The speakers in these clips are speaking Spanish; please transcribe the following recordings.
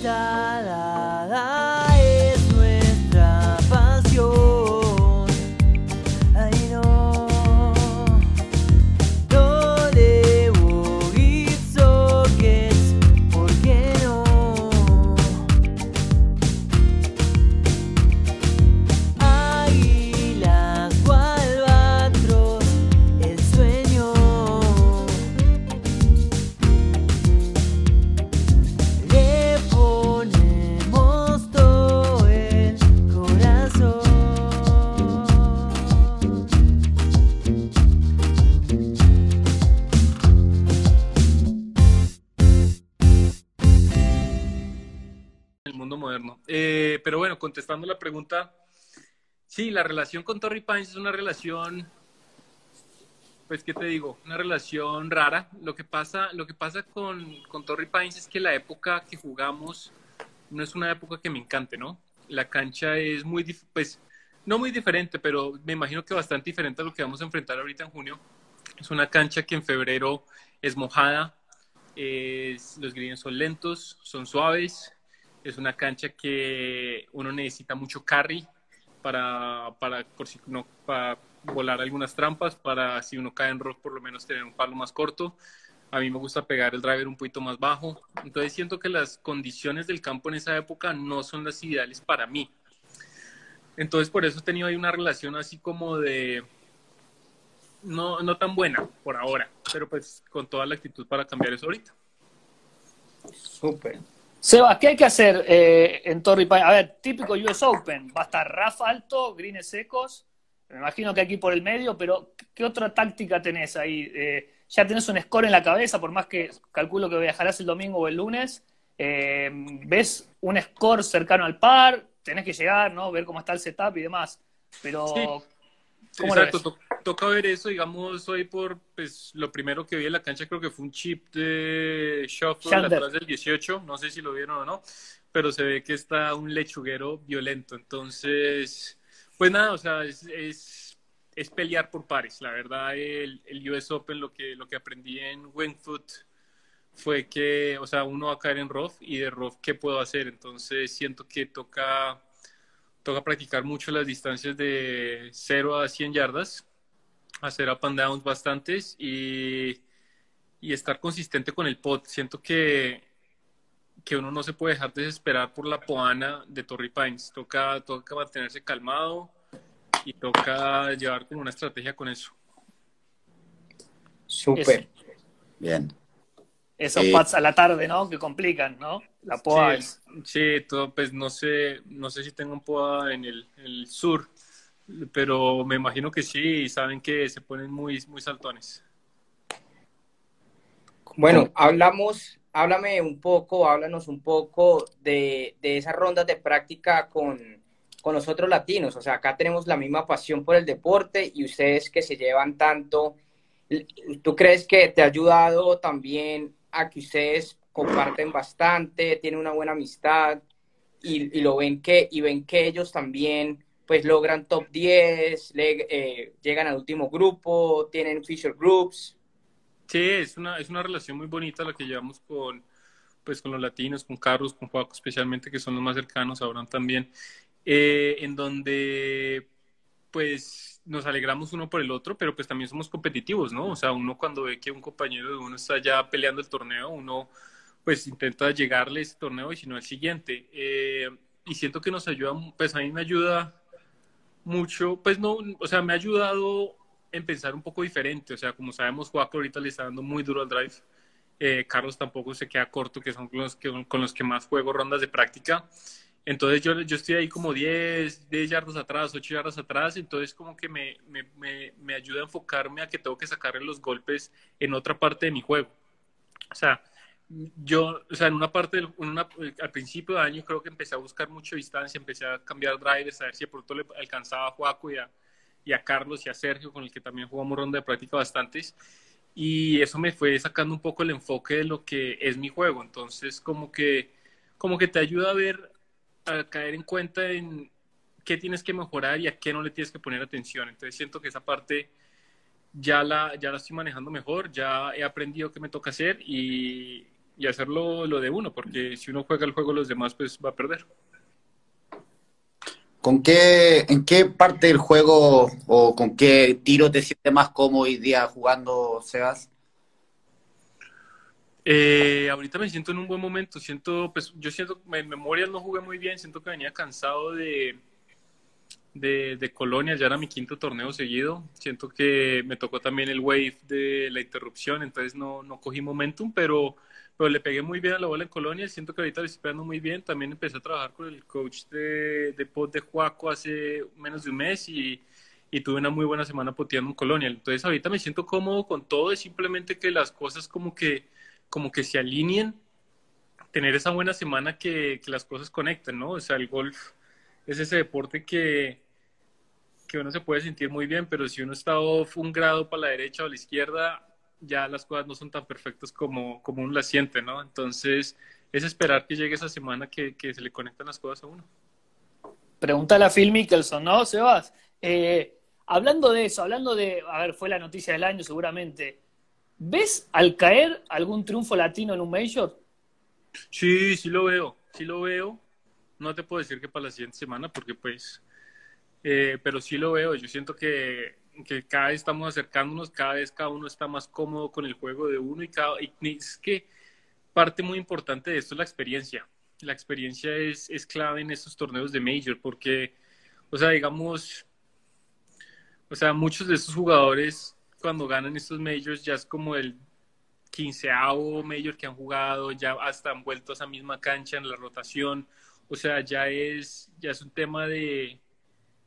está. Contestando la pregunta, sí, la relación con Torrey Pines es una relación, pues, ¿qué te digo? Una relación rara. Lo que pasa, lo que pasa con, con Torrey Pines es que la época que jugamos no es una época que me encante, ¿no? La cancha es muy, pues, no muy diferente, pero me imagino que bastante diferente a lo que vamos a enfrentar ahorita en junio. Es una cancha que en febrero es mojada, los greens son lentos, son suaves, es una cancha que uno necesita mucho carry para, para, no, para volar algunas trampas, para si uno cae en rock por lo menos tener un palo más corto. A mí me gusta pegar el driver un poquito más bajo. Entonces siento que las condiciones del campo en esa época no son las ideales para mí. Entonces por eso he tenido ahí una relación así como de... No, no tan buena por ahora, pero pues con toda la actitud para cambiar eso ahorita. Súper. Sebas, ¿qué hay que hacer eh, en Torrey Pines? A ver, típico US Open. Va a estar RAF alto, greens secos. Me imagino que aquí por el medio, pero ¿qué otra táctica tenés ahí? Eh, ya tenés un score en la cabeza, por más que calculo que viajarás el domingo o el lunes. Eh, ¿Ves un score cercano al par? Tenés que llegar, ¿no? Ver cómo está el setup y demás. Pero. ¿Cómo lo Exacto, to- toca ver eso, digamos, hoy por, pues, lo primero que vi en la cancha creo que fue un chip de shuffle atrás del 18, no sé si lo vieron o no, pero se ve que está un lechuguero violento, entonces, pues nada, o sea, es, es, es pelear por pares, la verdad, el, el US Open, lo que, lo que aprendí en Wingfoot fue que, o sea, uno va a caer en rough y de rough, ¿qué puedo hacer? Entonces, siento que toca toca practicar mucho las distancias de 0 a 100 yardas, hacer up and downs bastantes y, y estar consistente con el pot. Siento que, que uno no se puede dejar desesperar por la poana de Torrey Pines. Toca, toca mantenerse calmado y toca llevar como una estrategia con eso. Súper. Bien. Esos Eh, pads a la tarde, ¿no? Que complican, ¿no? La poa Sí, es- sí, todo, pues no sé, no sé si tengo un poda en el, en el sur, pero me imagino que sí, y saben que se ponen muy, muy saltones. Bueno, hablamos, háblame un poco, háblanos un poco de, de esas rondas de práctica con, con los otros latinos. O sea, acá tenemos la misma pasión por el deporte y ustedes que se llevan tanto, ¿tú crees que te ha ayudado también a que ustedes comparten bastante, tienen una buena amistad y, lo ven que, y ven que ellos también pues logran top 10, le- eh, llegan al último grupo, tienen feature groups? Sí, es una, es una relación muy bonita la que llevamos con, pues, con los latinos, con Carlos, con Juaco especialmente, que son los más cercanos, Abraham también, eh, en donde pues nos alegramos uno por el otro, pero pues también somos competitivos, ¿no? O sea, uno cuando ve que un compañero de uno está ya peleando el torneo, uno pues intenta llegarle a ese torneo y si no al siguiente. Eh, y siento que nos ayuda, pues a mí me ayuda mucho, pues no, o sea, me ha ayudado en pensar un poco diferente, o sea, como sabemos, Juaco ahorita le está dando muy duro al drive, eh, Carlos tampoco se queda corto, que son los que, con los que más juego rondas de práctica, entonces yo, yo estoy ahí como 10, 10 yardas atrás, 8 yardas atrás, entonces como que me, me, me, me ayuda a enfocarme a que tengo que sacarle los golpes en otra parte de mi juego. O sea, yo, o sea, en una parte, del, en una, al principio de año creo que empecé a buscar mucho distancia, empecé a cambiar drivers, a ver si de pronto le alcanzaba a Juaco y a, y a Carlos y a Sergio, con el que también jugamos ronda de práctica bastantes. Y eso me fue sacando un poco el enfoque de lo que es mi juego. Entonces, como que, como que te ayuda a ver, a caer en cuenta en qué tienes que mejorar y a qué no le tienes que poner atención. Entonces, siento que esa parte ya la, ya la estoy manejando mejor, ya he aprendido qué me toca hacer y, y hacerlo lo de uno, porque si uno juega el juego los demás, pues va a perder. ¿Con qué, ¿En qué parte del juego o con qué tiro te sientes más cómodo hoy día jugando, Sebas? Eh, ahorita me siento en un buen momento. Siento, pues, yo siento, en memoria no jugué muy bien. Siento que venía cansado de, de, Colonia. Ya era mi quinto torneo seguido. Siento que me tocó también el wave de la interrupción. Entonces no, no cogí momentum, pero pero le pegué muy bien a la bola en Colonia, siento que ahorita lo estoy pegando muy bien, también empecé a trabajar con el coach de, de pot de Juaco hace menos de un mes y, y, tuve una muy buena semana poteando en Colonia, entonces ahorita me siento cómodo con todo, es simplemente que las cosas como que, como que se alineen, tener esa buena semana que, que las cosas conecten, ¿no? O sea, el golf es ese deporte que, que uno se puede sentir muy bien, pero si uno está off un grado para la derecha o la izquierda, ya las cosas no son tan perfectas como, como uno las siente, ¿no? Entonces, es esperar que llegue esa semana que, que se le conectan las cosas a uno. Pregúntale a Phil Mickelson, ¿no, Sebas? Eh, hablando de eso, hablando de, a ver, fue la noticia del año seguramente, ¿ves al caer algún triunfo latino en un Major? Sí, sí lo veo, sí lo veo. No te puedo decir que para la siguiente semana, porque pues, eh, pero sí lo veo. Yo siento que que cada vez estamos acercándonos, cada vez cada uno está más cómodo con el juego de uno y cada y es que parte muy importante de esto es la experiencia. La experiencia es, es clave en estos torneos de Major porque, o sea, digamos, o sea, muchos de estos jugadores cuando ganan estos Majors ya es como el quinceavo Major que han jugado, ya hasta han vuelto a esa misma cancha en la rotación, o sea, ya es, ya es un tema de,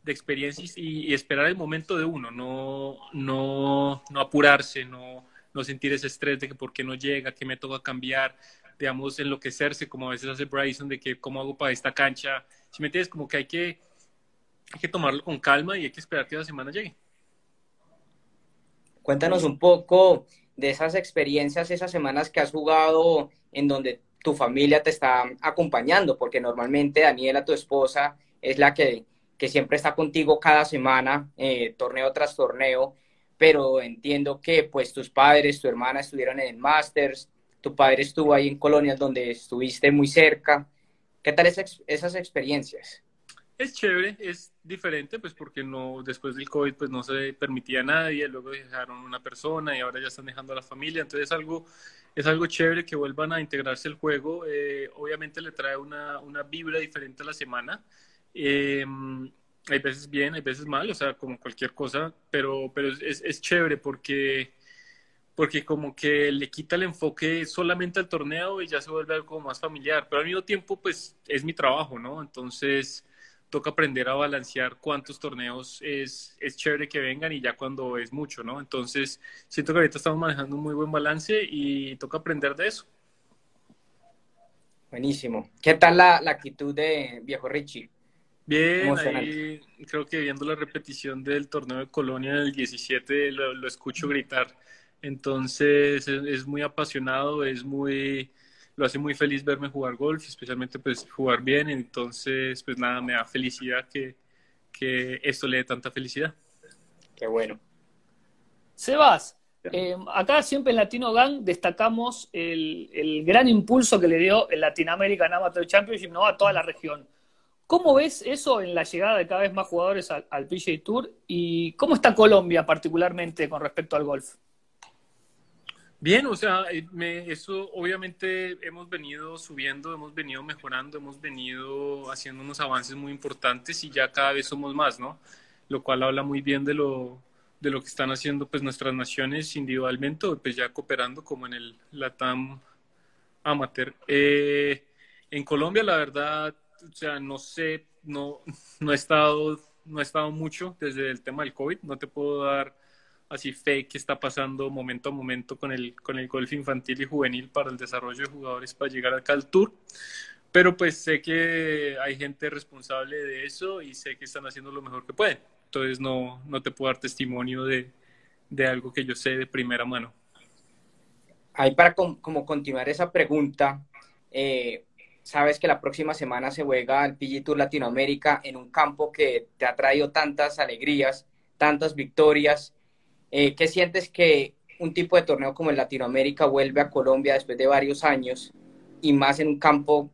de experiencias y, esperar el momento de uno, no, no, no apurarse, no, no sentir ese estrés de que por qué no llega, que me toca cambiar, digamos, enloquecerse, como a veces hace Bryson, de que cómo hago para esta cancha. Si me entiendes, como que hay que, hay que tomarlo con calma y hay que esperar que la semana llegue. Cuéntanos un poco de esas experiencias, esas semanas que has jugado en donde tu familia te está acompañando, porque normalmente Daniela, tu esposa, es la que que siempre está contigo cada semana, eh, torneo tras torneo, pero entiendo que pues tus padres, tu hermana estuvieron en el Masters, tu padre estuvo ahí en Colonial donde estuviste muy cerca. ¿Qué tal esas experiencias? Es chévere, es diferente, pues porque no, después del COVID pues no se permitía a nadie, luego dejaron una persona y ahora ya están dejando a la familia, entonces es algo, es algo chévere que vuelvan a integrarse el juego, eh, obviamente le trae una, una vibra diferente a la semana, eh, hay veces bien, hay veces mal, o sea, como cualquier cosa, pero, pero es, es chévere porque, porque como que le quita el enfoque solamente al torneo y ya se vuelve algo más familiar, pero al mismo tiempo, pues es mi trabajo, ¿no? Entonces toca aprender a balancear cuántos torneos es, es chévere que vengan y ya cuando es mucho, ¿no? Entonces siento que ahorita estamos manejando un muy buen balance y toca aprender de eso. Buenísimo. ¿Qué tal la, la actitud de viejo Richie? Bien, ahí creo que viendo la repetición del torneo de Colonia del 17 lo, lo escucho gritar. Entonces es, es, muy apasionado, es muy, lo hace muy feliz verme jugar golf, especialmente pues jugar bien. Entonces, pues nada, me da felicidad que, que esto le dé tanta felicidad. Qué bueno. Sebas, eh, acá siempre en Latino Gang destacamos el, el, gran impulso que le dio el Latin American Amateur Championship ¿no? a toda la región. ¿Cómo ves eso en la llegada de cada vez más jugadores al, al PGA Tour? ¿Y cómo está Colombia particularmente con respecto al golf? Bien, o sea, eh, me, eso obviamente hemos venido subiendo, hemos venido mejorando, hemos venido haciendo unos avances muy importantes y ya cada vez somos más, ¿no? Lo cual habla muy bien de lo, de lo que están haciendo pues nuestras naciones individualmente pues ya cooperando como en el Latam Amateur. Eh, en Colombia, la verdad, o sea, no sé, no, no he estado, no he estado mucho desde el tema del COVID, no te puedo dar así fe que está pasando momento a momento con el, con el golf infantil y juvenil para el desarrollo de jugadores para llegar al Tour. Pero pues sé que hay gente responsable de eso y sé que están haciendo lo mejor que pueden. Entonces no, no te puedo dar testimonio de, de algo que yo sé de primera mano. Ahí para com como continuar esa pregunta, eh, sabes que la próxima semana se juega el PG Tour Latinoamérica en un campo que te ha traído tantas alegrías, tantas victorias. Eh, ¿Qué sientes que un tipo de torneo como el Latinoamérica vuelve a Colombia después de varios años y más en un campo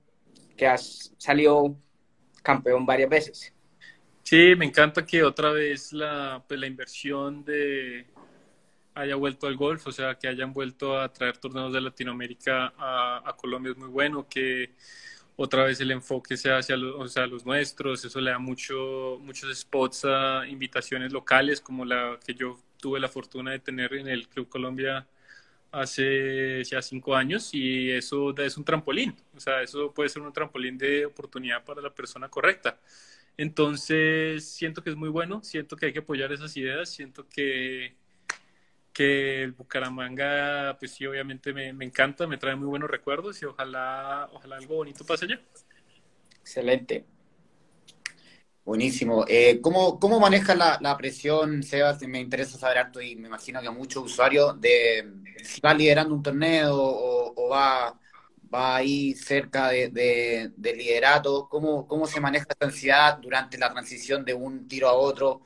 que has salido campeón varias veces. Sí, me encanta que otra vez la, pues, la inversión de haya vuelto al golf, o sea, que hayan vuelto a traer torneos de Latinoamérica a, Colombia es muy bueno, que otra vez el enfoque sea hacia los, o los nuestros, eso le da mucho, muchos spots a invitaciones locales, como la que yo tuve la fortuna de tener en el Club Colombia hace ya cinco años y eso es un trampolín, o sea, eso puede ser un trampolín de oportunidad para la persona correcta. Entonces, siento que es muy bueno, siento que hay que apoyar esas ideas, siento que, que el Bucaramanga, pues sí, obviamente me, me encanta, me trae muy buenos recuerdos y ojalá, ojalá algo bonito pase allá. Excelente. Buenísimo. Eh, ¿cómo, ¿Cómo manejas la, la presión, Sebas? Me interesa saber harto y me imagino que a muchos usuarios de si va liderando un torneo o, va, va ahí cerca de, de, de liderato. ¿Cómo, ¿Cómo se maneja esta ansiedad durante la transición de un tiro a otro?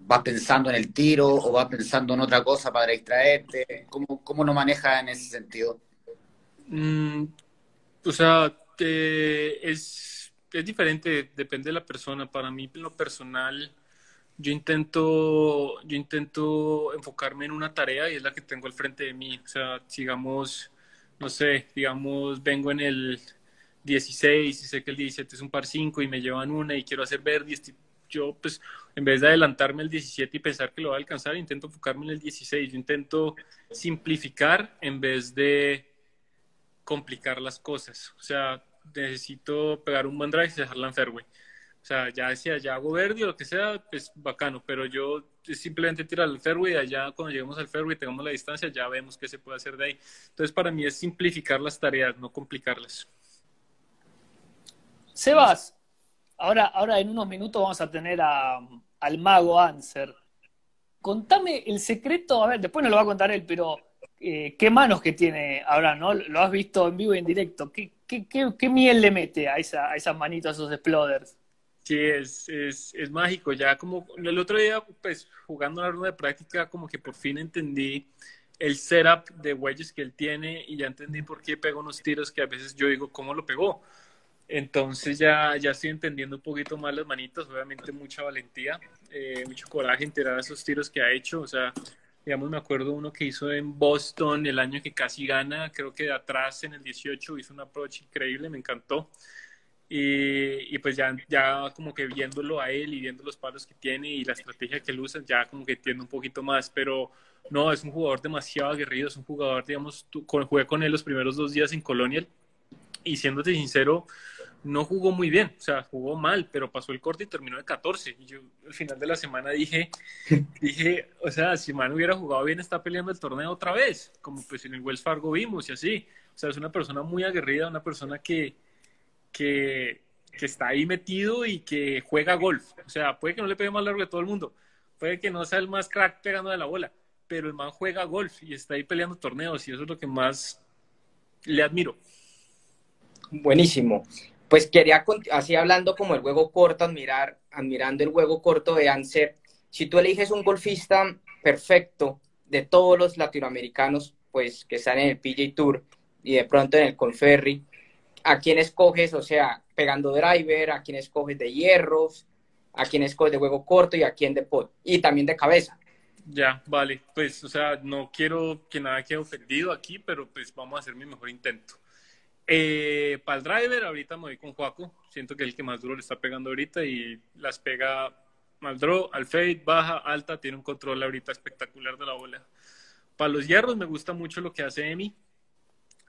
¿Vas pensando en el tiro o vas pensando en otra cosa para distraerte? ¿Cómo, cómo lo manejas en ese sentido? Mm, o sea, eh, es, es diferente, depende de la persona. Para mí, en lo personal, yo intento, yo intento enfocarme en una tarea y es la que tengo al frente de mí. O sea, digamos, no sé, digamos, vengo en el 16 y sé que el 17 es un par 5 y me llevan una y quiero hacer verde. Yo, pues, en vez de adelantarme al 17 y pensar que lo va a alcanzar, intento enfocarme en el 16. Yo intento simplificar en vez de complicar las cosas. O sea, necesito pegar un buen drive y dejarla en fairway. O sea, ya decía, ya hago verde o lo que sea, pues bacano, pero yo simplemente tirar al fairway y allá cuando lleguemos al fairway tengamos la distancia, ya vemos qué se puede hacer de ahí. Entonces, para mí es simplificar las tareas, no complicarlas. Sebas, ahora, ahora en unos minutos vamos a tener a, al mago Answer. Contame el secreto, a ver, después nos lo va a contar él, pero eh, qué manos que tiene ahora, ¿no? Lo has visto en vivo y en directo. ¿Qué, qué, qué, qué miel le mete a, esa, a esas manitos, a esos exploders? Sí, es, es, es, mágico. Ya como el otro día, pues jugando una ronda de práctica, como que por fin entendí el setup de Wedges que él tiene y ya entendí por qué pega unos tiros que a veces yo digo, ¿cómo lo pegó? Entonces ya, ya estoy entendiendo un poquito más las manitas, obviamente mucha valentía, eh, mucho coraje en tirar esos tiros que ha hecho. O sea, digamos, me acuerdo uno que hizo en Boston el año que casi gana, creo que de atrás en el 18 hizo un approach increíble, me encantó. Y, y, pues ya, ya como que viéndolo a él y viendo los palos que tiene y la estrategia que él usa, ya como que entiendo un poquito más, pero no, es un jugador demasiado aguerrido, es un jugador, digamos, tú, con, jugué con él los primeros dos días en Colonial y siéndote sincero, no jugó muy bien, o sea, jugó mal, pero pasó el corte y terminó de 14. Y yo al final de la semana dije, dije, o sea, si Man hubiera jugado bien, está peleando el torneo otra vez, como pues en el Wells Fargo vimos y así. O sea, es una persona muy aguerrida, una persona que, que, que, está ahí metido y que juega golf. O sea, puede que no le pegue más largo que todo el mundo, puede que no sea el más crack pegando de la bola, pero el man juega golf y está ahí peleando torneos y eso es lo que más le admiro. Buenísimo. Pues quería, así hablando como el juego corto, admirar, admirando el juego corto de Anser, si tú eliges un golfista perfecto de todos los latinoamericanos, pues que están en el PJ Tour y de pronto en el Conferry, a quién escoges, o sea, pegando driver, a quién escoges de hierros, a quién escoges de juego corto y a quién de pot, y también de cabeza. Ya, vale, pues, o sea, no quiero que nada quede ofendido aquí, pero pues vamos a hacer mi mejor intento. Eh, para el driver, ahorita me voy con Juaco, siento que es el que más duro le está pegando ahorita y las pega al draw, al fade, baja, alta, tiene un control ahorita espectacular de la bola. Para los hierros me gusta mucho lo que hace Emi.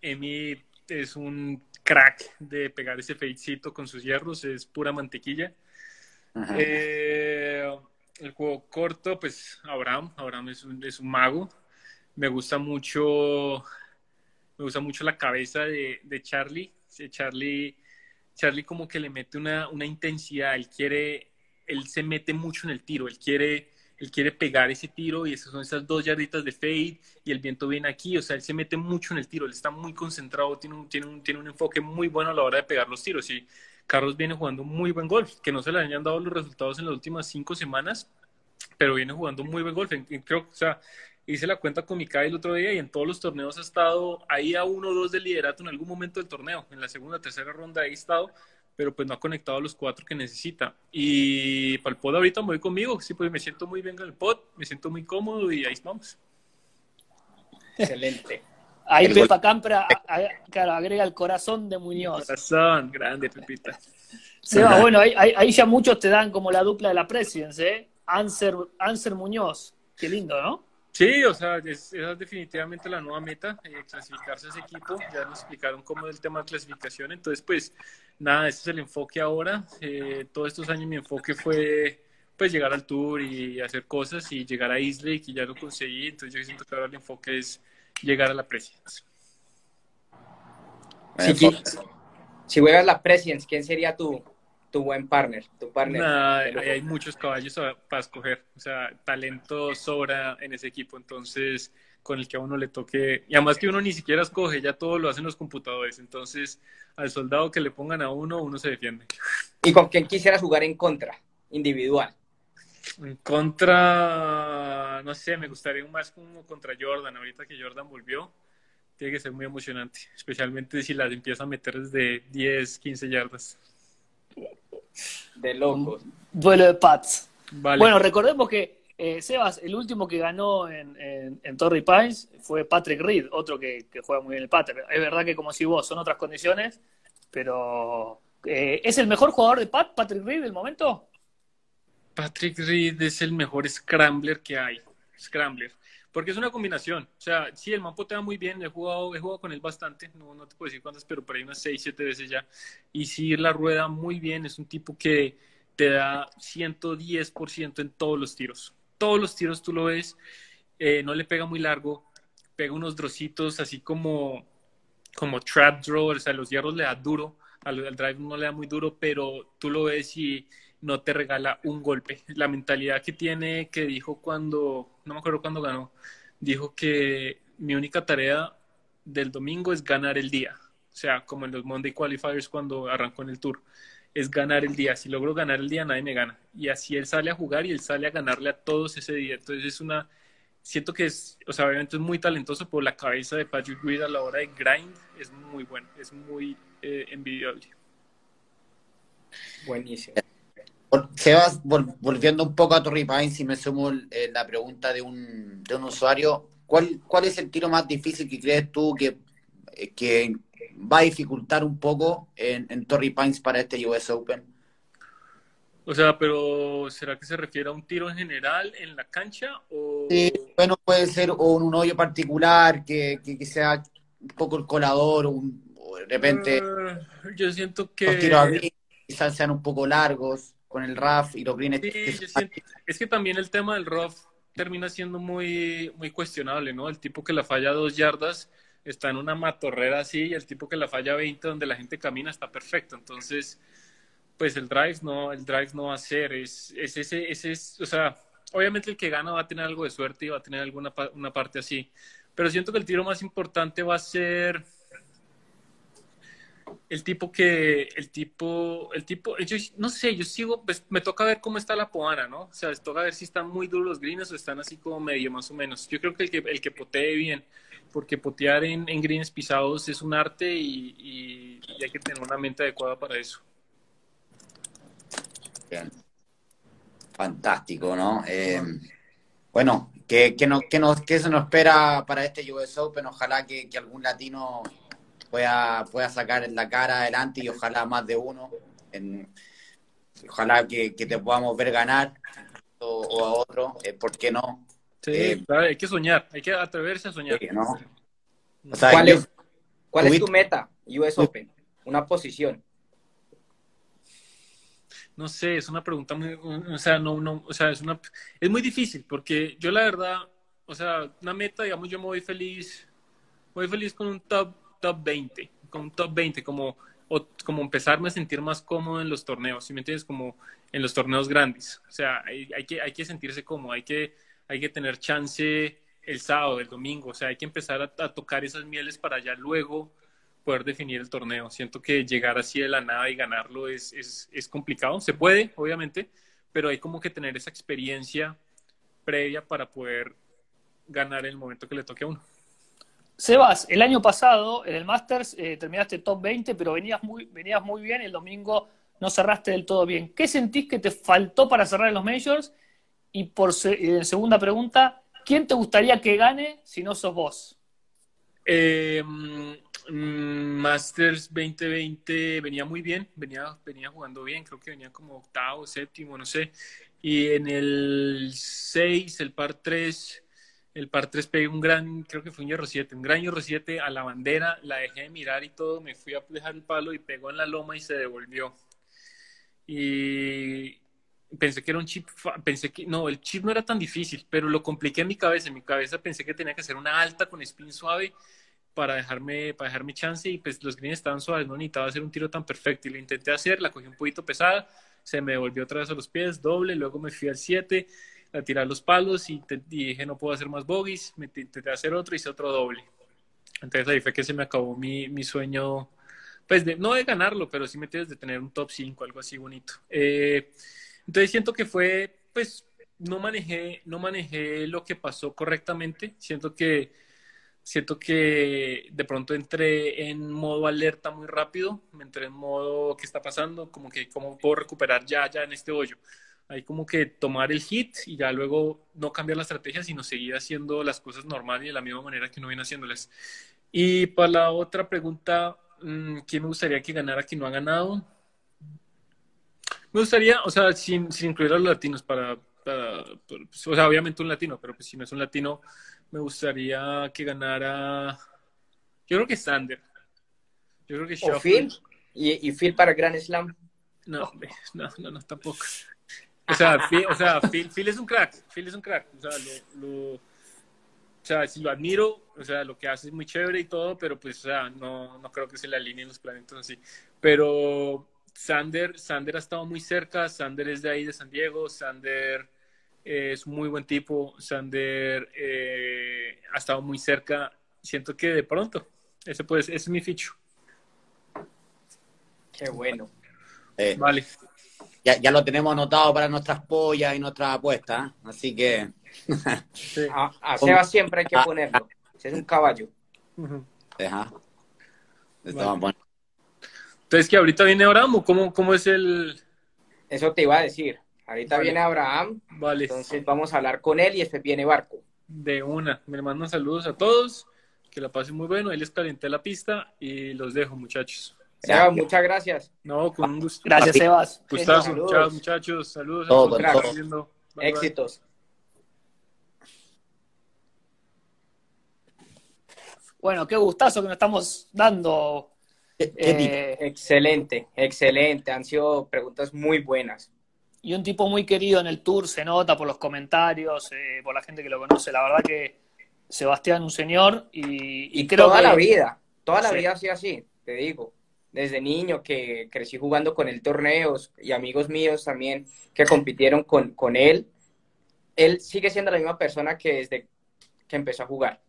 Emi es un crack de pegar ese fadecito con sus hierros, es pura mantequilla. Eh, el juego corto, pues Abraham, Abraham es un, es un, mago. Me gusta mucho, me gusta mucho la cabeza de, Charlie. Charlie. Charlie como que le mete una, una intensidad, él quiere, él se mete mucho en el tiro, él quiere él quiere pegar ese tiro y esas son esas dos yarditas de fade y el viento viene aquí, o sea, él se mete mucho en el tiro, él está muy concentrado, tiene un, tiene un, tiene un enfoque muy bueno a la hora de pegar los tiros y Carlos viene jugando muy buen golf, que no se le hayan dado los resultados en las últimas cinco semanas, pero viene jugando muy buen golf, creo, o sea, hice la cuenta con mi CAI el otro día y en todos los torneos ha estado ahí a uno o dos de liderato en algún momento del torneo. En la segunda, tercera ronda ahí ha estado, pero pues no ha conectado a los cuatro que necesita. Y para el pod ahorita me voy conmigo, sí, pues me siento muy bien en el pod, me siento muy cómodo y ahí vamos. Excelente. Ahí El Pepa Campra, a- a- claro, agrega el corazón de Muñoz. Corazón, grande, Pepita. Seba, bueno, ahí, ahí- ahí ya muchos te dan como la dupla de la Presidencia, ¿eh? Anser, Anser Muñoz. Qué lindo, ¿no? Sí, o sea, es, esa es definitivamente la nueva meta, eh, clasificarse a ese equipo. Ya nos explicaron cómo es el tema de clasificación. Entonces, pues, nada, ese es el enfoque ahora. Eh, todos estos años mi enfoque fue, pues, llegar al Tour y hacer cosas y llegar a Islay, que ya lo conseguí. Entonces, yo siento que ahora el enfoque es llegar a la Presidencia. Si, si juegas la Presidents, ¿quién sería tu, tu buen partner? Tu partner. Nada, hay, muchos caballos para escoger. O sea, talento sobra en ese equipo. Entonces, con el que a uno le toque. Y además que uno ni siquiera escoge, ya todo lo hacen los computadores. Entonces, al soldado que le pongan a uno, uno se defiende. ¿Y con quién quisieras jugar en contra? Individual. En contra, no sé, me gustaría más como contra Jordan. Ahorita que Jordan volvió, tiene que ser muy emocionante. Especialmente si las empieza a meter desde 10, 15 yardas. De locos. Duelo de Pats. Vale. Bueno, recordemos que, eh, Sebas, el último que ganó en, en, en Torrey Pines fue Patrick Reed, otro que, que juega muy bien el pater. Es verdad que, como si vos, son otras condiciones, pero eh, ¿es el mejor jugador de Pat, Patrick Reed, del momento? Patrick Reed es el mejor scrambler que hay. Scrambler. Porque es una combinación. O sea, sí, el man potea muy bien. He jugado, he jugado con él bastante. No, no te puedo decir cuántas, pero por ahí unas 6, 7 veces ya. Y sí, la rueda muy bien. Es un tipo que te da 110% en todos los tiros. Todos los tiros tú lo ves. eh, no le pega muy largo. Pega unos drocitos así como, como trap draw. O sea, los hierros le da duro. Al, al drive no le da muy duro, pero tú lo ves y no te regala un golpe. La mentalidad que tiene, que dijo cuando, no me acuerdo cuándo ganó, dijo que mi única tarea del domingo es ganar el día. O sea, como en los Monday Qualifiers cuando arrancó en el Tour, es ganar el día. Si logro ganar el día, nadie me gana. Y así él sale a jugar y él sale a ganarle a todos ese día. Entonces es una, siento que es, o sea, obviamente es muy talentoso, pero la cabeza de Patrick Reed a la hora de grind es muy buena, es muy eh, envidiable. Buenísimo. Sebas, vol- volviendo un poco a Torrey Pines, si me sumo eh, la pregunta de un, de un usuario, ¿cuál, ¿cuál es el tiro más difícil que crees tú que, eh, que va a dificultar un poco en, en Torrey Pines para este US Open? O sea, pero ¿será que se refiere a un tiro en general en la cancha o Sí, bueno, puede ser o un hoyo particular que, que, que sea un poco el colador o, un- o de repente Eh, yo siento los tiros a que quizás sean un poco largos con el RAF y los greens sí, que yo siento- es que también el tema del rough termina siendo muy muy cuestionable, ¿no? El tipo que la falla dos yardas está en una matorrera así y el tipo que la falla a 20 donde la gente camina está perfecto. Entonces, pues el drive no, el drive no va a ser, es, es ese, ese es, o sea, obviamente el que gana va a tener algo de suerte y va a tener alguna una parte así, pero siento que el tiro más importante va a ser el tipo que, el tipo, el tipo, no sé, yo sigo, pues me toca ver cómo está la poana, ¿no? O sea, me toca ver si están muy duros los greens o están así como medio más o menos. Yo creo que el que, el que potee bien, porque potear en, en greens pisados es un arte y, y- y hay que tener una mente adecuada para eso. Bien. Fantástico, ¿no? Eh, bueno, ¿qué, qué, nos, qué, nos, ¿qué se nos espera para este US Open? Ojalá que, que algún latino pueda, pueda sacar la cara adelante y ojalá más de uno. En- ojalá que, que te podamos ver ganar o, o a otro, eh, ¿por qué no? Sí, Eh, claro, hay que soñar, hay que atreverse a soñar. Sí, ¿no? O sea, ¿Cuál yo- es, cuál es tu meta, US Open? Una posición. No sé, es una pregunta muy, o sea, no, no, o sea, es una, es muy difícil porque yo la verdad, o sea, una meta, digamos, yo me voy feliz, voy feliz con un top, top 20, con un top 20, como, como empezarme a sentir más cómodo en los torneos, ¿sí me entiendes? Como en los torneos grandes, o sea, hay, que, hay que sentirse cómodo, hay que, hay que tener chance el sábado, el domingo, o sea, hay que empezar a, a tocar esas mieles para ya luego poder definir el torneo. Siento que llegar así de la nada y ganarlo es, es, es complicado. Se puede, obviamente, pero hay como que tener esa experiencia previa para poder ganar el momento que le toque a uno. Sebas, el año pasado en el Masters eh, terminaste top 20, pero venías muy, venías muy bien el domingo no cerraste del todo bien. ¿Qué sentís que te faltó para cerrar en los Majors? Y por eh, segunda pregunta, ¿quién te gustaría que gane si no sos vos? Eh, mm, Masters 2020 venía muy bien, venía, venía jugando bien, creo que venía como octavo, séptimo, no sé. Y en el 6, el par 3, el par 3 pegué un gran, creo que fue un hierro 7, un gran hierro 7 a la bandera, la dejé de mirar y todo, me fui a dejar el palo y pegó en la loma y se devolvió. Y pensé que era un chip, pensé que, no, el chip no era tan difícil, pero lo compliqué en mi cabeza, en mi cabeza pensé que tenía que hacer una alta con spin suave para dejarme, para dejarme chance y pues los greens estaban suaves, no necesitaba hacer un tiro tan perfecto y lo intenté hacer, la cogí un poquito pesada, se me devolvió otra vez a los pies, doble, luego me fui al 7, a tirar los palos y, te- y dije no puedo hacer más bogies, me intenté hacer otro, hice otro doble. Entonces ahí fue que se me acabó mi, mi sueño, pues de, no de ganarlo, pero sí me tienes de tener un top 5, algo así bonito. Eh, entonces siento que fue, pues no manejé, no manejé lo que pasó correctamente, siento que Siento que de pronto entré en modo alerta muy rápido, me entré en modo ¿qué está pasando? Como que cómo puedo recuperar ya, ya en este hoyo. Hay como que tomar el hit y ya luego no cambiar la estrategia, sino seguir haciendo las cosas normal y de la misma manera que uno viene haciéndolas. Y para la otra pregunta, mm, ¿quién me gustaría que ganara que no ha ganado? Me gustaría, o sea, sin, sin incluir a los latinos, para, para- para- pues, o sea, obviamente un latino, pero pues si no es un latino, me gustaría que ganara. Yo creo que Sander. Yo creo que. Phil. Y, y Phil para Grand Slam. No, no, no, no, tampoco. O sea, Phil, o sea, Phil, Phil es un crack. Phil es un crack. O sea, lo, lo- o sea, si lo admiro, o sea, lo que hace es muy chévere y todo, pero pues, o sea, no, no creo que se le alineen los planetas así. Pero Sander, Sander ha estado muy cerca. Sander es de ahí, de San Diego. Sander eh, es un muy buen tipo. Sander eh, ha estado muy cerca. Siento que de pronto, ese, pues, ese es mi ficho. Qué bueno. Eh, Vale. Ya, ya lo tenemos anotado para nuestras pollas y nuestras apuestas, ¿eh? así que Sí. A, a Seba siempre hay que ponerlo. Ese es un caballo. Ujú. deja. Esto Vale. vamos a poner- Entonces, que ahorita viene Abraham o cómo, cómo es el. Eso te iba a decir. Ahorita Vale. viene Abraham, Vale, entonces vamos a hablar con él y después viene Barco. de una. Me mandan saludos a todos. Que la pasen muy bueno. Ahí les calenté la pista y los dejo, muchachos. Muchas gracias. No, con un gusto. Gracias, Sebas. Gustazo. Saludos. Chao, muchachos. Saludos Todo a todos. con todo. Bye, bye. Éxitos. Bueno, qué gustazo que nos estamos dando. ¿Qué- qué tipo? eh, Excelente, excelente. Han sido preguntas muy buenas. y un tipo muy querido en el tour, se nota por los comentarios, eh, por la gente que lo conoce. La verdad que Sebastián, un señor, y, Y, creo toda que la vida, toda la Sí. vida ha sido así, te digo. Desde niño que crecí jugando con él torneos y amigos míos también que compitieron con, con él. Él sigue siendo la misma persona que desde que empezó a jugar.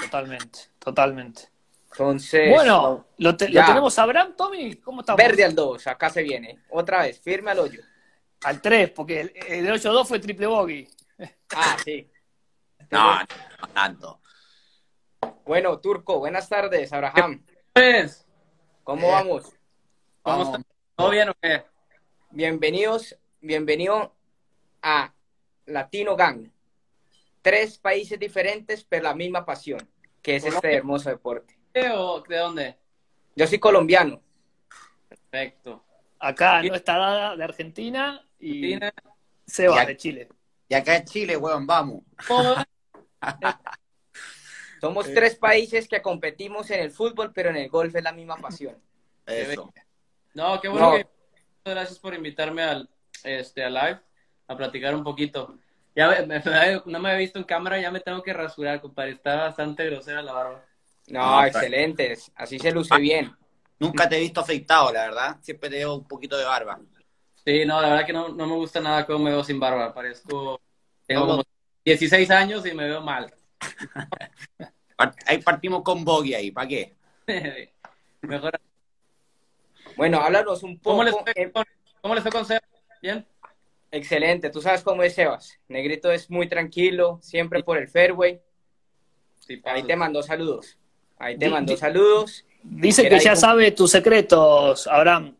Totalmente, totalmente. Entonces, Bueno, lo, te- lo ya. tenemos a Abraham, Tommy. ¿Cómo estamos? verde al 2, acá se viene. Otra vez, firme al hoyo. Al 3, porque el, el de 8-2 fue triple bogey. Ah, sí. No, no, no tanto. Bueno, Turco, buenas tardes, Abraham. Pues, ¿Cómo Eh. vamos? ¿Cómo Vamos. ¿todo bien o qué? Bienvenidos, bienvenido a Latino Gang. Tres países diferentes, pero la misma pasión, que es este hermoso deporte. ¿O de dónde? Yo soy colombiano. Perfecto. Acá no está Dada de Argentina y Argentina. Seba Ya. de Chile. Y acá en Chile, weón, vamos. Somos Eh. tres países que competimos en el fútbol, pero en el golf es la misma pasión. Eso. No, qué bueno No. que... Muchas gracias por invitarme al, este, al live a platicar un poquito. Ya me- me- no me había visto en cámara, ya me tengo que rasurar, compadre. Está bastante grosera la barba. No, Ah, excelentes. Así se luce bien. Nunca te he visto afeitado, la verdad. Siempre te veo un poquito de barba. Sí, no, la verdad que no, no me gusta nada cómo me veo sin barba. Parezco... Tengo No, como 16 años y me veo mal. Ahí partimos con Bogey ahí, ¿para qué? Mejor. Bueno, háblanos un poco. ¿Cómo les fue eh, con, cómo les fue con Seba? ¿Bien? Excelente, tú sabes cómo es Sebas. Negrito es muy tranquilo, siempre por el fairway. Sí, Ahí te mandó saludos. Ahí te mandó saludos. Dice que ya sabe tus secretos, Abraham.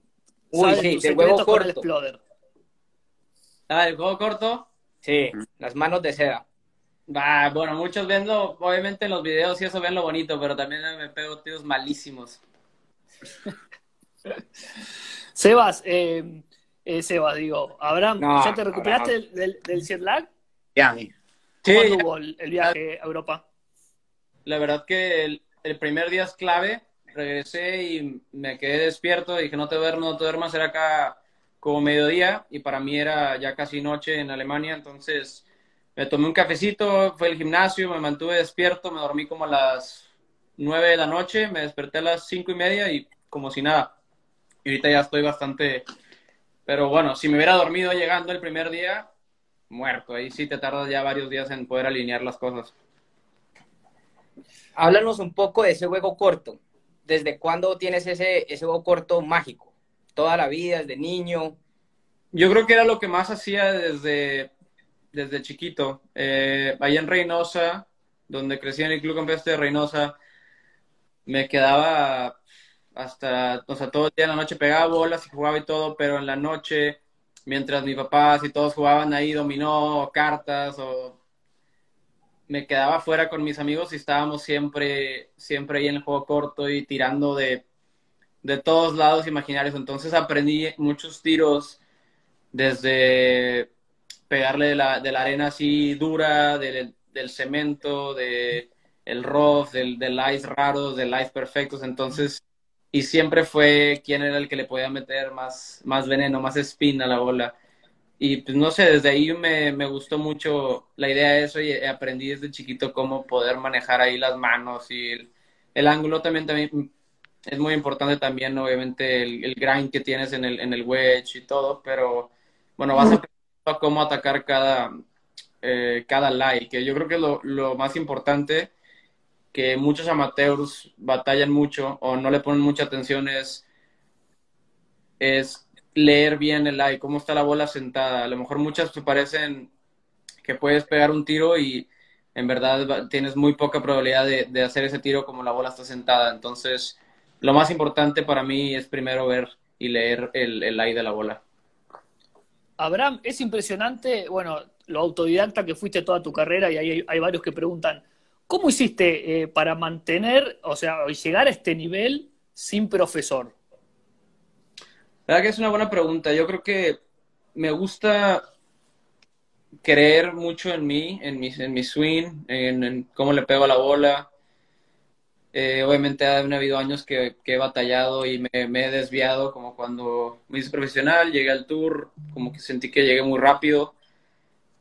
Uy, Sabe sí, tus del huevo secretos con el corto. Exploder. Ah, el juego corto. Sí, las manos de seda. Va, bueno, muchos ven lo, obviamente en los videos y eso ven lo bonito, pero también me pego tiros malísimos. Sebas, eh, eh, Sebas, digo, Abraham, No, ¿ya te recuperaste Abraham. del, del, del jet lag? Ya, Sí, ¿Cuándo ya- hubo el, el viaje a Europa? la verdad que el, el primer día es clave. Regresé y me quedé despierto. Dije, no te duermas, no te duermas. Era acá como mediodía y para mí era ya casi noche en Alemania. Entonces me tomé un cafecito, fue al gimnasio, me mantuve despierto, me dormí como a las nueve de la noche, me desperté a las cinco y media y como si nada. Y ahorita ya estoy bastante... Pero bueno, si me hubiera dormido llegando el primer día, muerto. Ahí sí te tardas ya varios días en poder alinear las cosas. Háblanos un poco de ese juego corto. ¿Desde cuándo tienes ese, ese juego corto mágico? ¿Toda la vida, desde niño? Yo creo que era lo que más hacía desde, desde chiquito. Eh, allá en Reynosa, donde crecí en el Club Campestre de Reynosa, me quedaba hasta, o sea, todo el día en la noche pegaba bolas y jugaba y todo, pero en la noche, mientras mis papás y todos jugaban ahí dominó, cartas o me quedaba afuera con mis amigos y estábamos siempre, siempre ahí en el juego corto y tirando de, de todos lados imaginarios. Entonces aprendí muchos tiros desde pegarle de la, de la arena así dura, del, del cemento, de el rough, del, del ice raros, del ice perfectos. Entonces, y siempre fue quién era el que le podía meter más, más veneno, más spin a la bola. Y pues no sé, desde ahí me, me gustó mucho la idea de eso y aprendí desde chiquito cómo poder manejar ahí las manos y el, el ángulo también, también es muy importante también, obviamente, el, el grind que tienes en el, en el wedge y todo, pero bueno, vas aprendiendo cómo atacar cada, eh, cada lie, que yo creo que lo, más importante que muchos amateurs batallan mucho o no le ponen mucha atención es, es leer bien el lie, cómo está la bola sentada. A lo mejor muchas te parecen que puedes pegar un tiro y en verdad tienes muy poca probabilidad de, hacer ese tiro como la bola está sentada. Entonces, lo más importante para mí es primero ver y leer el, el lie de la bola. Abraham, es impresionante, bueno, lo autodidacta que fuiste toda tu carrera y hay, hay varios que preguntan, ¿cómo hiciste eh, para mantener, o sea, llegar a este nivel sin profesor? La verdad que es una buena pregunta. Yo creo que me gusta creer mucho en mí, en mi, en mi swing, en, en cómo le pego a la bola. Eh, obviamente han habido años que, he batallado y me, he desviado, como cuando me hice profesional, llegué al tour, como que sentí que llegué muy rápido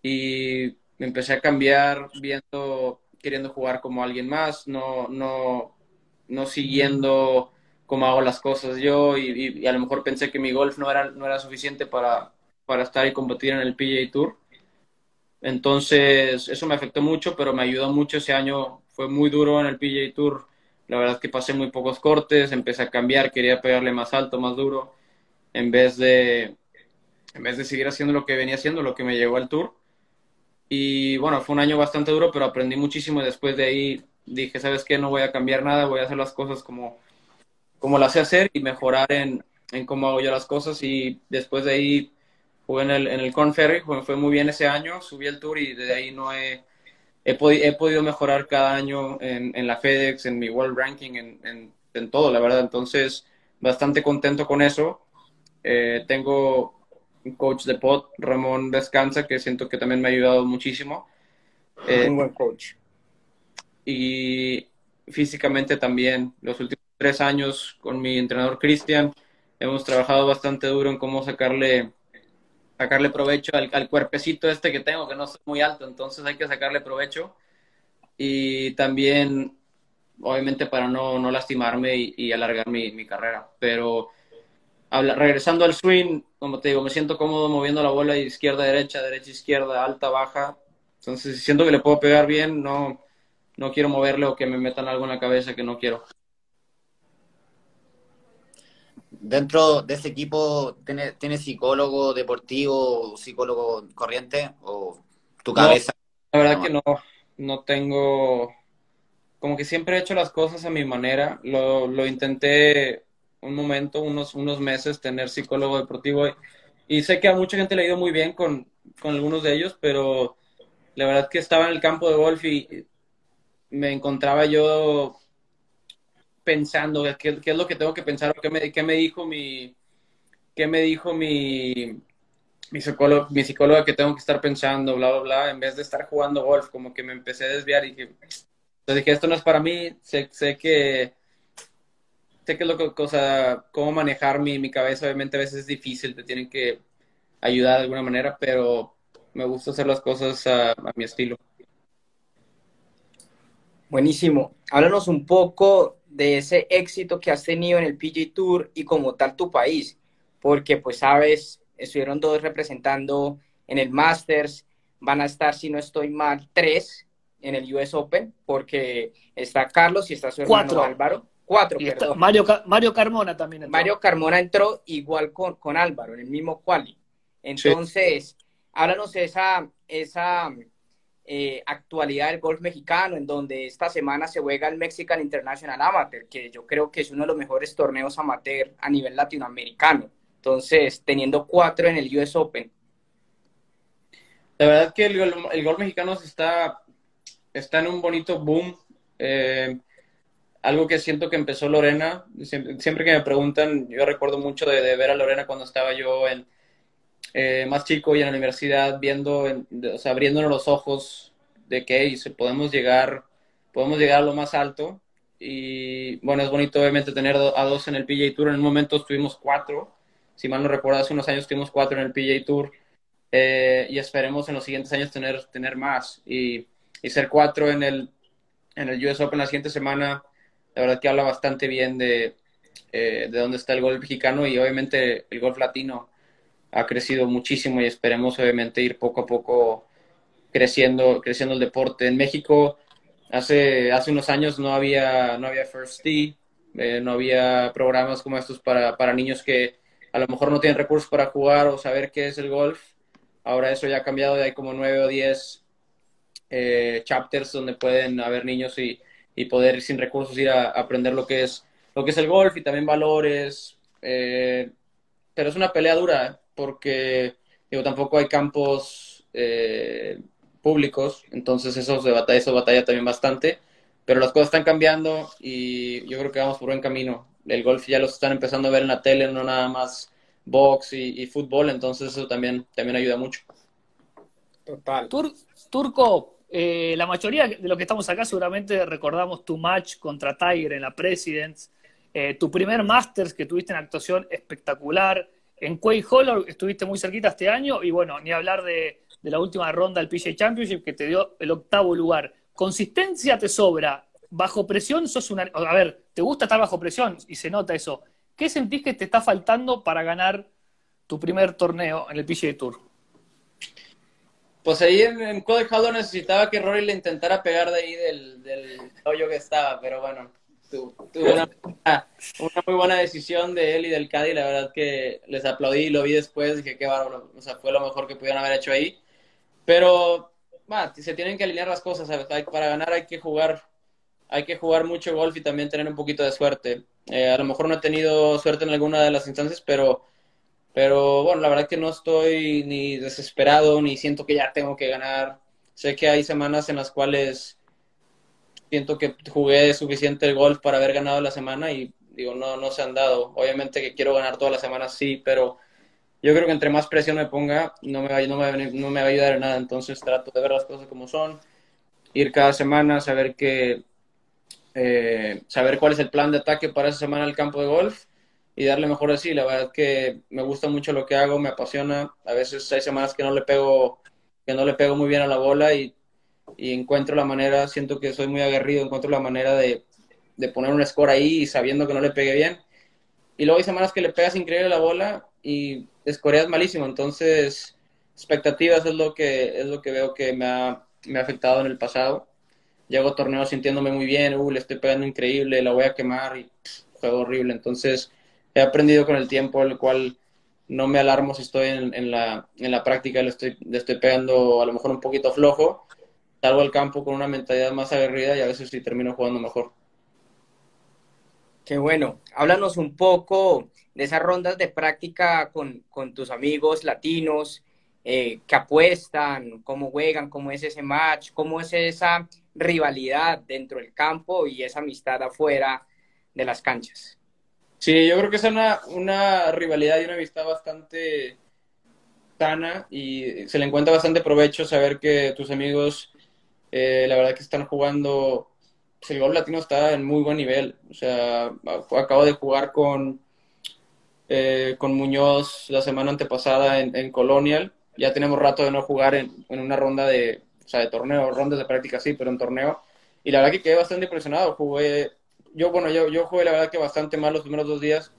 y me empecé a cambiar viendo, queriendo jugar como alguien más, no, no, no siguiendo cómo hago las cosas yo y, y- y a lo mejor pensé que mi golf no era, no era suficiente para, para estar y competir en el PGA Tour. Entonces, eso me afectó mucho, pero me ayudó mucho ese año. Fue muy duro en el PGA Tour. La verdad es que pasé muy pocos cortes, empecé a cambiar, quería pegarle más alto, más duro, en vez de, en vez de seguir haciendo lo que venía haciendo, lo que me llevó al Tour. Y bueno, fue un año bastante duro, pero aprendí muchísimo y después de ahí dije, ¿sabes qué? No voy a cambiar nada, voy a hacer las cosas como, como las sé hacer y mejorar en, en cómo hago yo las cosas. Y después de ahí jugué en el, en el Corn fue muy bien ese año, subí el Tour y de ahí no he, he, podi- he podido mejorar cada año en, en la FedEx, en mi World Ranking, en, en, en todo, la verdad. Entonces, bastante contento con eso. Eh, tengo un coach de pot, Ramón Descansa, que siento que también me ha ayudado muchísimo. Eh, Un buen coach. y físicamente también. Los últimos tres años con mi entrenador Cristian hemos trabajado bastante duro en cómo sacarle sacarle provecho al, cuerpecito este que tengo, que no es muy alto, entonces hay que sacarle provecho. Y también, obviamente, para no, no lastimarme y, alargar mi, carrera. Pero regresando al swing, como te digo, me siento cómodo moviendo la bola izquierda, derecha, derecha, izquierda, alta, baja. Entonces, si siento que le puedo pegar bien, no, no quiero moverle o que me metan algo en la cabeza que no quiero. Dentro de ese equipo, ¿tiene, tiene psicólogo deportivo, psicólogo corriente o tu cabeza? La verdad que no, no tengo, como que siempre he hecho las cosas a mi manera. Lo, lo intenté un momento, unos, unos meses, tener psicólogo deportivo. Y sé que a mucha gente le ha ido muy bien con, con algunos de ellos, pero la verdad que estaba en el campo de golf y me encontraba yo pensando qué, es lo que tengo que pensar, qué me, qué me dijo mi, qué me dijo mi, mi psicólogo, psicóloga que tengo que estar pensando, bla, bla, bla, en vez de estar jugando golf, como que me empecé a desviar y dije, entonces dije, esto no es para mí, sé, sé que sé que es lo que, cosa, cómo manejar mi, mi cabeza, obviamente a veces es difícil, te tienen que ayudar de alguna manera, pero me gusta hacer las cosas a, a mi estilo. Buenísimo. Háblanos un poco de ese éxito que has tenido en el PG Tour y como tal tu país, porque pues sabes, estuvieron dos representando en el Masters, van a estar, si no estoy mal, tres en el US Open, porque está Carlos y está su hermano Cuatro. Álvaro. Cuatro, Y perdón. Mario, Mario Carmona también. entró. Mario Carmona entró igual con, con Álvaro, en el mismo quali. Entonces, háblanos de esa, esa eh, actualidad del golf mexicano, en donde esta semana se juega el Mexican International Amateur, que yo creo que es uno de los mejores torneos amateur a nivel latinoamericano. Entonces, teniendo cuatro en el US Open. La verdad que el el gol mexicano está, está en un bonito boom. Eh, algo que siento que empezó Lorena. Siempre, siempre que me preguntan, yo recuerdo mucho de, de ver a Lorena cuando estaba yo en, eh, más chico y en la universidad, viendo, en- o abriéndonos los ojos de que hey, podemos llegar, podemos llegar a lo más alto. Y bueno, es bonito obviamente tener a dos en el PGA Tour. En un momento estuvimos cuatro. Si mal no recuerdo, hace unos años tuvimos cuatro en el PGA Tour. Eh, y esperemos en los siguientes años tener, tener más y, y ser cuatro en el, en el US Open la siguiente semana. La verdad que habla bastante bien de, eh, de dónde está el golf mexicano y obviamente el golf latino ha crecido muchísimo y esperemos obviamente ir poco a poco creciendo, creciendo el deporte. En México hace, hace unos años no había, no había First Tee, eh, no había programas como estos para, para niños que a lo mejor no tienen recursos para jugar o saber qué es el golf. Ahora eso ya ha cambiado, ya hay como nueve o diez eh, chapters donde pueden haber niños y, y poder sin recursos ir a, a aprender lo que es lo que es el golf y también valores. eh, pero es una pelea dura porque digo, tampoco hay campos eh, públicos, entonces eso se batalla, eso batalla también bastante. Pero las cosas están cambiando y yo creo que vamos por buen camino. El golf ya lo están empezando a ver en la tele, no nada más box y, y fútbol, entonces eso también, también ayuda mucho. Total. Tur- Turco, eh, la mayoría de los que estamos acá seguramente recordamos tu match contra Tiger en la Presidents, eh, tu primer Masters que tuviste en actuación espectacular, en Quay Hollow estuviste muy cerquita este año y bueno, ni hablar de, la última ronda del PGA Championship que te dio el octavo lugar. Consistencia te sobra, bajo presión sos una... A ver, te gusta estar bajo presión y se nota eso. ¿Qué sentís que te está faltando para ganar tu primer torneo en el PGA Tour? Pues ahí en, en Hollow necesitaba que Rory le intentara pegar de ahí del, del hoyo que estaba, pero bueno, tuvo una, muy buena decisión de él y del Caddy, la verdad que les aplaudí y lo vi después, dije qué bárbaro, o sea, fue lo mejor que pudieron haber hecho ahí, pero se tienen que alinear las cosas, para ganar hay que jugar, hay que jugar mucho golf y también tener un poquito de suerte. Eh, a lo mejor no he tenido suerte en alguna de las instancias, pero pero bueno, la verdad que no estoy ni desesperado, ni siento que ya tengo que ganar. Sé que hay semanas en las cuales siento que jugué suficiente el golf para haber ganado la semana y digo, no, no se han dado. Obviamente que quiero ganar todas las semanas, sí, pero yo creo que entre más presión me ponga, no me va, no me no me va a ayudar en nada. Entonces trato de ver las cosas como son, ir cada semana, saber que, eh, saber cuál es el plan de ataque para esa semana al campo de golf y darle mejor así. La verdad que me gusta mucho lo que hago, me apasiona. A veces hay semanas que no le pego, que no le pego muy bien a la bola y, y encuentro la manera, siento que soy muy aguerrido, encuentro la manera de, de poner un score ahí sabiendo que no le pegue bien. Y luego hay semanas que le pegas increíble la bola y escoreas malísimo. Entonces, expectativas es lo que, es lo que veo que me ha, me ha afectado en el pasado. Llego a torneos sintiéndome muy bien, uh, le estoy pegando increíble, la voy a quemar y pff, juego horrible. Entonces, he aprendido con el tiempo, el cual no me alarmo si estoy en, en la, en la práctica, le estoy, le estoy pegando a lo mejor un poquito flojo, salgo al campo con una mentalidad más aguerrida y a veces sí termino jugando mejor. Qué bueno. Háblanos un poco de esas rondas de práctica con, con tus amigos latinos, eh, que apuestan, cómo juegan, cómo es ese match, cómo es esa rivalidad dentro del campo y esa amistad afuera de las canchas. Sí, yo creo que es una, una rivalidad y una amistad bastante sana y se le encuentra bastante provecho saber que tus amigos, eh, la verdad que están jugando, pues el gol latino está en muy buen nivel. O sea, acabo de jugar con, eh, con Muñoz la semana antepasada en, Colonial. Ya tenemos rato de no jugar en, en una ronda de, o sea, de torneo, rondas de práctica sí, pero en torneo. Y la verdad que quedé bastante impresionado. Jugué yo, bueno, yo, yo jugué la verdad que bastante mal los primeros dos días,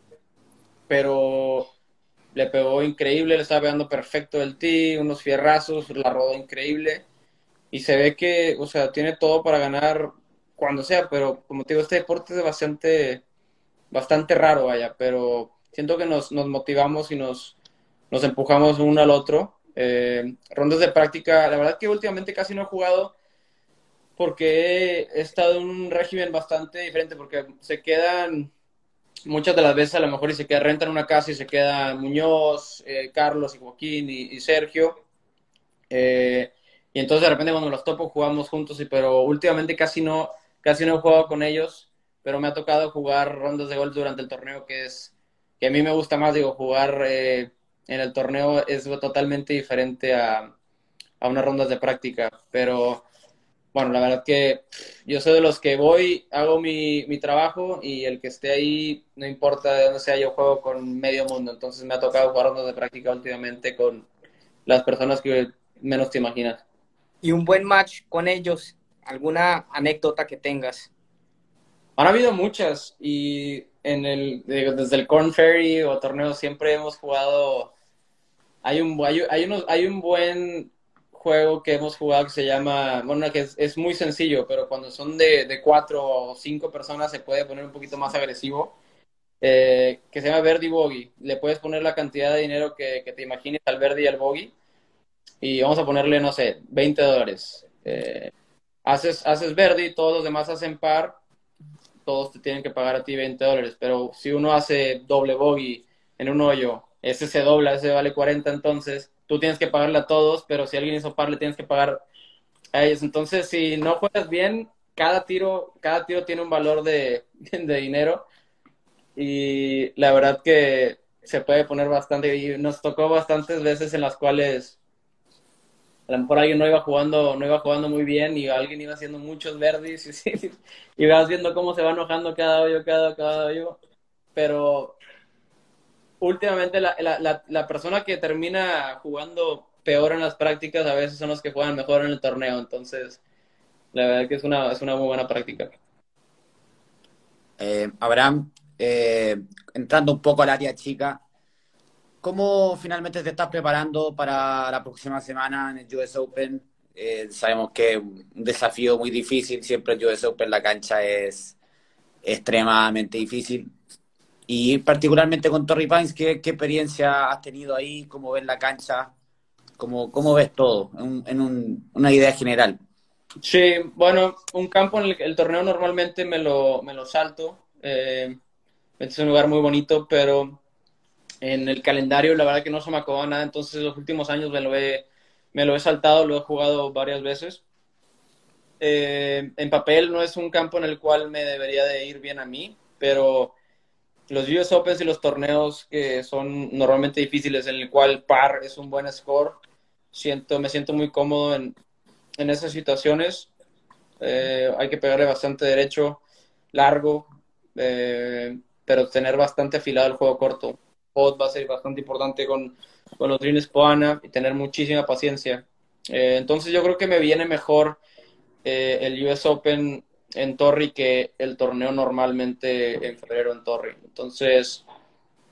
pero le pegó increíble, le estaba pegando perfecto el tee, unos fierrazos, la rodó increíble y se ve que, o sea, tiene todo para ganar cuando sea, pero como te digo, este deporte es bastante, bastante raro, vaya, pero siento que nos, nos motivamos y nos, nos empujamos uno al otro. Eh, rondas de práctica, la verdad que últimamente casi no he jugado porque he estado en un régimen bastante diferente, porque se quedan muchas de las veces a lo mejor y se queda rentan una casa y se quedan Muñoz, eh, Carlos y Joaquín y, y Sergio. Eh, y entonces de repente cuando los topo jugamos juntos, y, pero últimamente casi no, casi no he jugado con ellos, pero me ha tocado jugar rondas de golf durante el torneo, que es que a mí me gusta más, digo, jugar eh, en el torneo es totalmente diferente a, a unas rondas de práctica, pero bueno, la verdad que yo soy de los que voy, hago mi, mi, trabajo y el que esté ahí, no importa de dónde sea, yo juego con medio mundo. Entonces me ha tocado jugar rondas de práctica últimamente con las personas que menos te imaginas. ¿Y un buen match con ellos? ¿Alguna anécdota que tengas? Han habido muchas y en el, desde el Corn Ferry o torneo siempre hemos jugado. Hay un, hay, hay, unos, hay un buen juego que hemos jugado que se llama, bueno, que es, muy sencillo, pero cuando son de, de, cuatro o cinco personas se puede poner un poquito más agresivo, eh, que se llama Verdi Bogey. Le puedes poner la cantidad de dinero que, que, te imagines al Verdi y al Bogey y vamos a ponerle, no sé, 20 dólares. Eh, haces, haces Verdi, todos los demás hacen par, todos te tienen que pagar a ti 20 dólares, pero si uno hace doble Bogey en un hoyo, ese se dobla, ese vale 40 entonces tú tienes que pagarle a todos, pero si alguien hizo par, le tienes que pagar a ellos. Entonces, si no juegas bien, cada tiro, cada tiro tiene un valor de, de dinero y la verdad que se puede poner bastante y nos tocó bastantes veces en las cuales a lo mejor alguien no iba jugando no iba jugando muy bien y alguien iba haciendo muchos verdes y, y viendo cómo se va enojando cada hoyo cada cada hoyo pero últimamente la, la, la, persona que termina jugando peor en las prácticas a veces son los que juegan mejor en el torneo. Entonces, la verdad que es una, es una muy buena práctica. Eh, Abraham, eh, entrando un poco al área chica, ¿cómo finalmente te estás preparando para la próxima semana en el US Open? Eh, sabemos que es un desafío muy difícil, siempre el US Open la cancha es extremadamente difícil. Y particularmente con Torrey Pines, ¿qué, ¿qué, experiencia has tenido ahí? ¿Cómo ves la cancha? ¿Cómo, cómo ves todo en, en un, una idea general? Sí, bueno, un campo en el, el torneo normalmente me lo, me lo salto. Eh, es un lugar muy bonito, pero en el calendario la verdad que no se me acabó nada. Entonces los últimos años me lo he, me lo he saltado, lo he jugado varias veces. Eh, en papel no es un campo en el cual me debería de ir bien a mí, pero los US Opens y los torneos que son normalmente difíciles, en el cual par es un buen score, siento, me siento muy cómodo en, en esas situaciones. Eh, hay que pegarle bastante derecho, largo, eh, pero tener bastante afilado el juego corto. Va a ser bastante importante con, con los Dreams Poana y tener muchísima paciencia. Eh, entonces yo creo que me viene mejor eh, el US Open en Torri que el torneo normalmente en febrero en Torri. Entonces,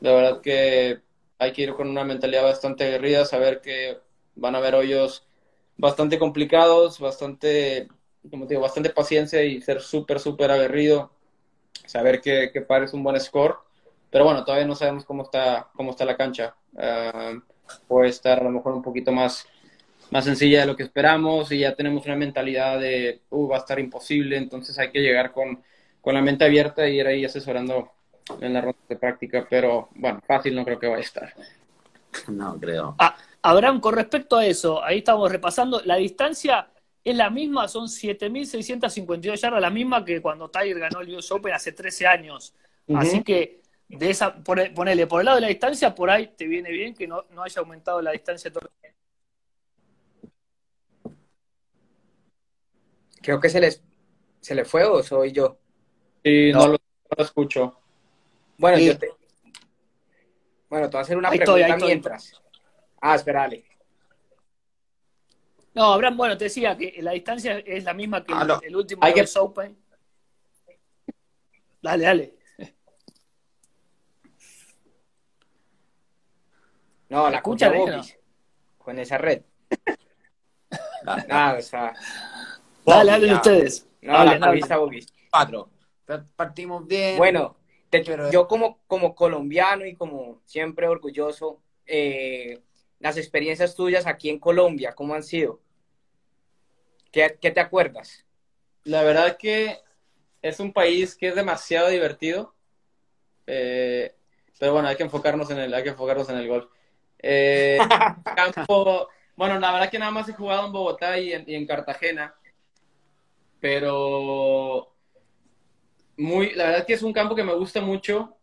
la verdad que hay que ir con una mentalidad bastante aguerrida, saber que van a haber hoyos bastante complicados, bastante, como digo, bastante paciencia y ser súper, súper aguerrido, saber que, que pares un buen score pero bueno, todavía no sabemos cómo está, cómo está la cancha. Ah, puede estar a lo mejor un poquito más, más sencilla de lo que esperamos y ya tenemos una mentalidad de, uh, va a estar imposible, entonces hay que llegar con, con la mente abierta y ir ahí asesorando en la ronda de práctica, pero bueno, fácil no creo que vaya a estar. No, creo. Ah, Abraham, con respecto a eso, ahí estamos repasando, la distancia es la misma, son 7.652 yardas, la misma que cuando Tiger ganó el US Open hace 13 años. Así que, de esa, pone- ponele, por el lado de la distancia, por ahí te viene bien que no, no haya aumentado la distancia. todo- Creo que se les se le fue o soy yo. Sí, no, No. lo, no lo escucho. Bueno, Sí. yo te... Bueno, te voy a hacer una Ahí pregunta ahí estoy. mientras. Ah, espérale. No, Abraham, bueno, te decía que la distancia es la misma que el, Aló. el último Hay que- Open. Dale, dale. No, la escucha escucha Bogis. Con esa red. Dale, Nada, o sea... Dale, hablen ustedes. No, Hablen, la cogiste Bogis. Cuatro. Pa- Partimos bien. Bueno, te- Pero- yo como, como colombiano y como siempre orgulloso, eh, las experiencias tuyas aquí en Colombia, ¿cómo han sido? ¿Qué, qué te acuerdas? La verdad que es un país que es demasiado divertido. Eh, pero bueno, hay que enfocarnos en el, hay que enfocarnos en el golf. Eh, campo, bueno, la verdad que nada más he jugado en Bogotá y en, y en Cartagena. Pero muy, la verdad que es un campo que me gusta mucho.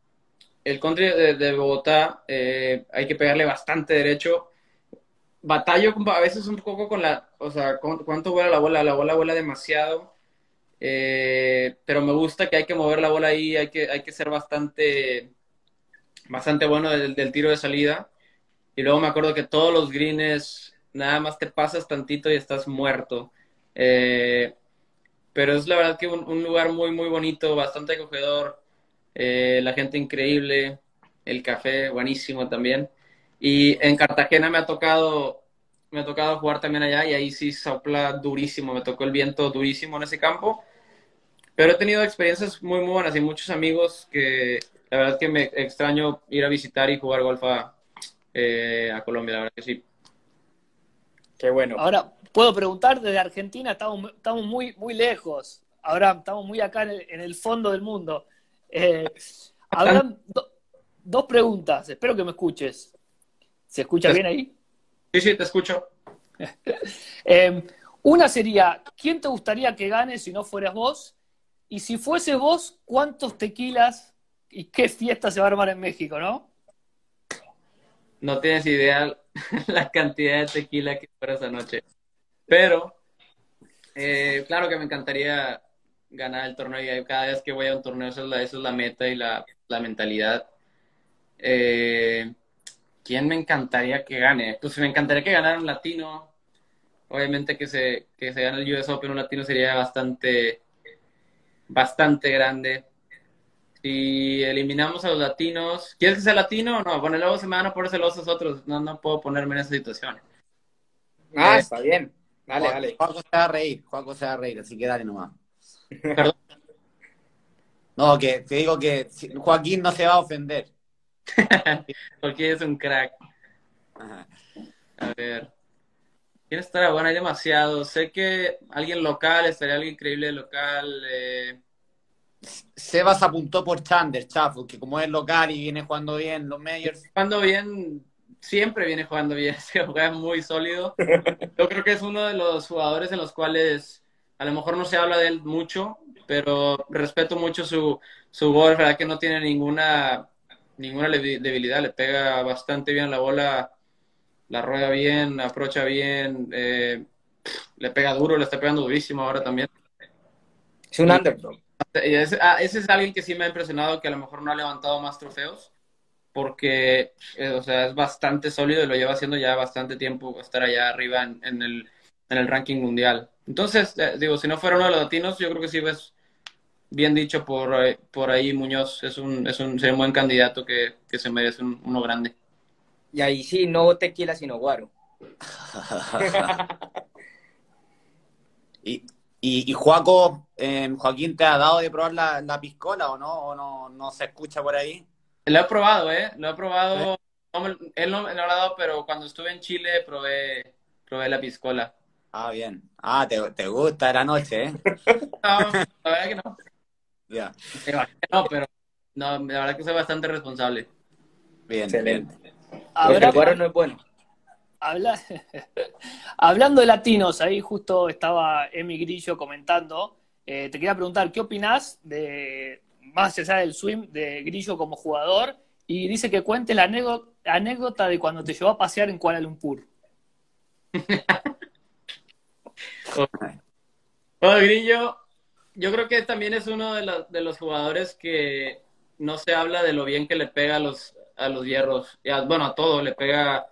El country de, de Bogotá, eh, hay que pegarle bastante derecho. Batallo a veces un poco con la, o sea, con- cuánto vuela la bola. La bola vuela demasiado. Eh, pero me gusta que hay que mover la bola ahí, hay que, hay que ser bastante, bastante bueno del, del tiro de salida. Y luego me acuerdo que todos los greens, nada más te pasas tantito y estás muerto. Eh, pero es la verdad que un, lugar muy, muy bonito, bastante acogedor, eh, la gente increíble, el café buenísimo también. Y en Cartagena me ha tocado, me ha tocado jugar también allá y ahí sí sopla durísimo, me tocó el viento durísimo en ese campo. Pero he tenido experiencias muy, muy buenas y muchos amigos que la verdad que me extraño ir a visitar y jugar golf a, eh, a Colombia, la verdad que sí. Qué bueno. Ahora, puedo preguntar, desde Argentina estamos, estamos muy, muy lejos. Abraham, estamos muy acá en el, en el fondo del mundo. Eh, Abraham, do- dos preguntas, espero que me escuches. ¿Se escucha bien ahí? Sí, sí, te escucho. Eh, una sería, ¿quién te gustaría que gane si no fueras vos? Y si fuese vos, ¿cuántos tequilas y qué fiesta se va a armar en México, no? No tienes idea la cantidad de tequila que fuera esa noche. Pero, eh, claro que me encantaría ganar el torneo y cada vez que voy a un torneo esa es la, meta y la, la mentalidad. Eh, ¿Quién me encantaría que gane? Pues me encantaría que ganara un latino. Obviamente que se, que se gane el US Open un latino sería bastante, bastante grande. Si eliminamos a los latinos, ¿quieres que sea latino o no? Bueno, luego se me van a poner celosos otros. No, no puedo ponerme en esa situación. Ah, Eh, está bien. Dale, dale. Juaco se va a reír, Juaco se va a reír, así que dale nomás. Perdón. No, que te digo que Joaquín no se va a ofender. Porque es un crack. Ajá. A ver. ¿Quién estará? Bueno, hay demasiados. Sé que alguien local, estaría alguien increíble local. eh, Sebas apuntó por Chander, Chafo, que como es local y viene jugando bien los Majors. jugando bien, siempre viene jugando bien, se juega muy sólido. Yo creo que es uno de los jugadores en los cuales a lo mejor no se habla de él mucho, pero respeto mucho su, su golf, verdad que no tiene ninguna, ninguna debilidad, le pega bastante bien la bola, la rueda bien, aprocha bien, eh, le pega duro, le está pegando durísimo ahora también. Es un underdog. Ese, ah, ese es alguien que sí me ha impresionado, que a lo mejor no ha levantado más trofeos, porque eh, o sea, es bastante sólido y lo lleva haciendo ya bastante tiempo estar allá arriba en, en el, en el ranking mundial. Entonces, eh, digo, si no fuera uno de los latinos, yo creo que sí ves bien dicho por, eh, por ahí Muñoz, es un, es un, sería un buen candidato que, que se merece un- uno grande. Y ahí sí, no tequila, sino guaro. y, y, y Juaco, eh, Joaquín, ¿te ha dado de probar la, la piscola o no? ¿O no, no se escucha por ahí? Lo he probado, ¿eh? Lo he probado. No me- él no me lo ha dado, pero cuando estuve en Chile probé, probé la piscola. Ah, bien. Ah, te, te gusta la noche, ¿eh? No, la verdad que no. Ya. No, pero no, la verdad que soy bastante responsable. Bien, Excelente. Habrá- el no es bueno. Habla- Hablando de latinos, ahí justo estaba Emi Grillo comentando. Eh, te quería preguntar, ¿qué opinás de, más allá del swim, de Grillo como jugador? Y dice que cuente la anécdota, de cuando te llevó a pasear en Kuala Lumpur. Bueno, Grillo, yo creo que también es uno de, los- de los jugadores que no se habla de lo bien que le pega a los, a los hierros. Y a- bueno, a todo, le pega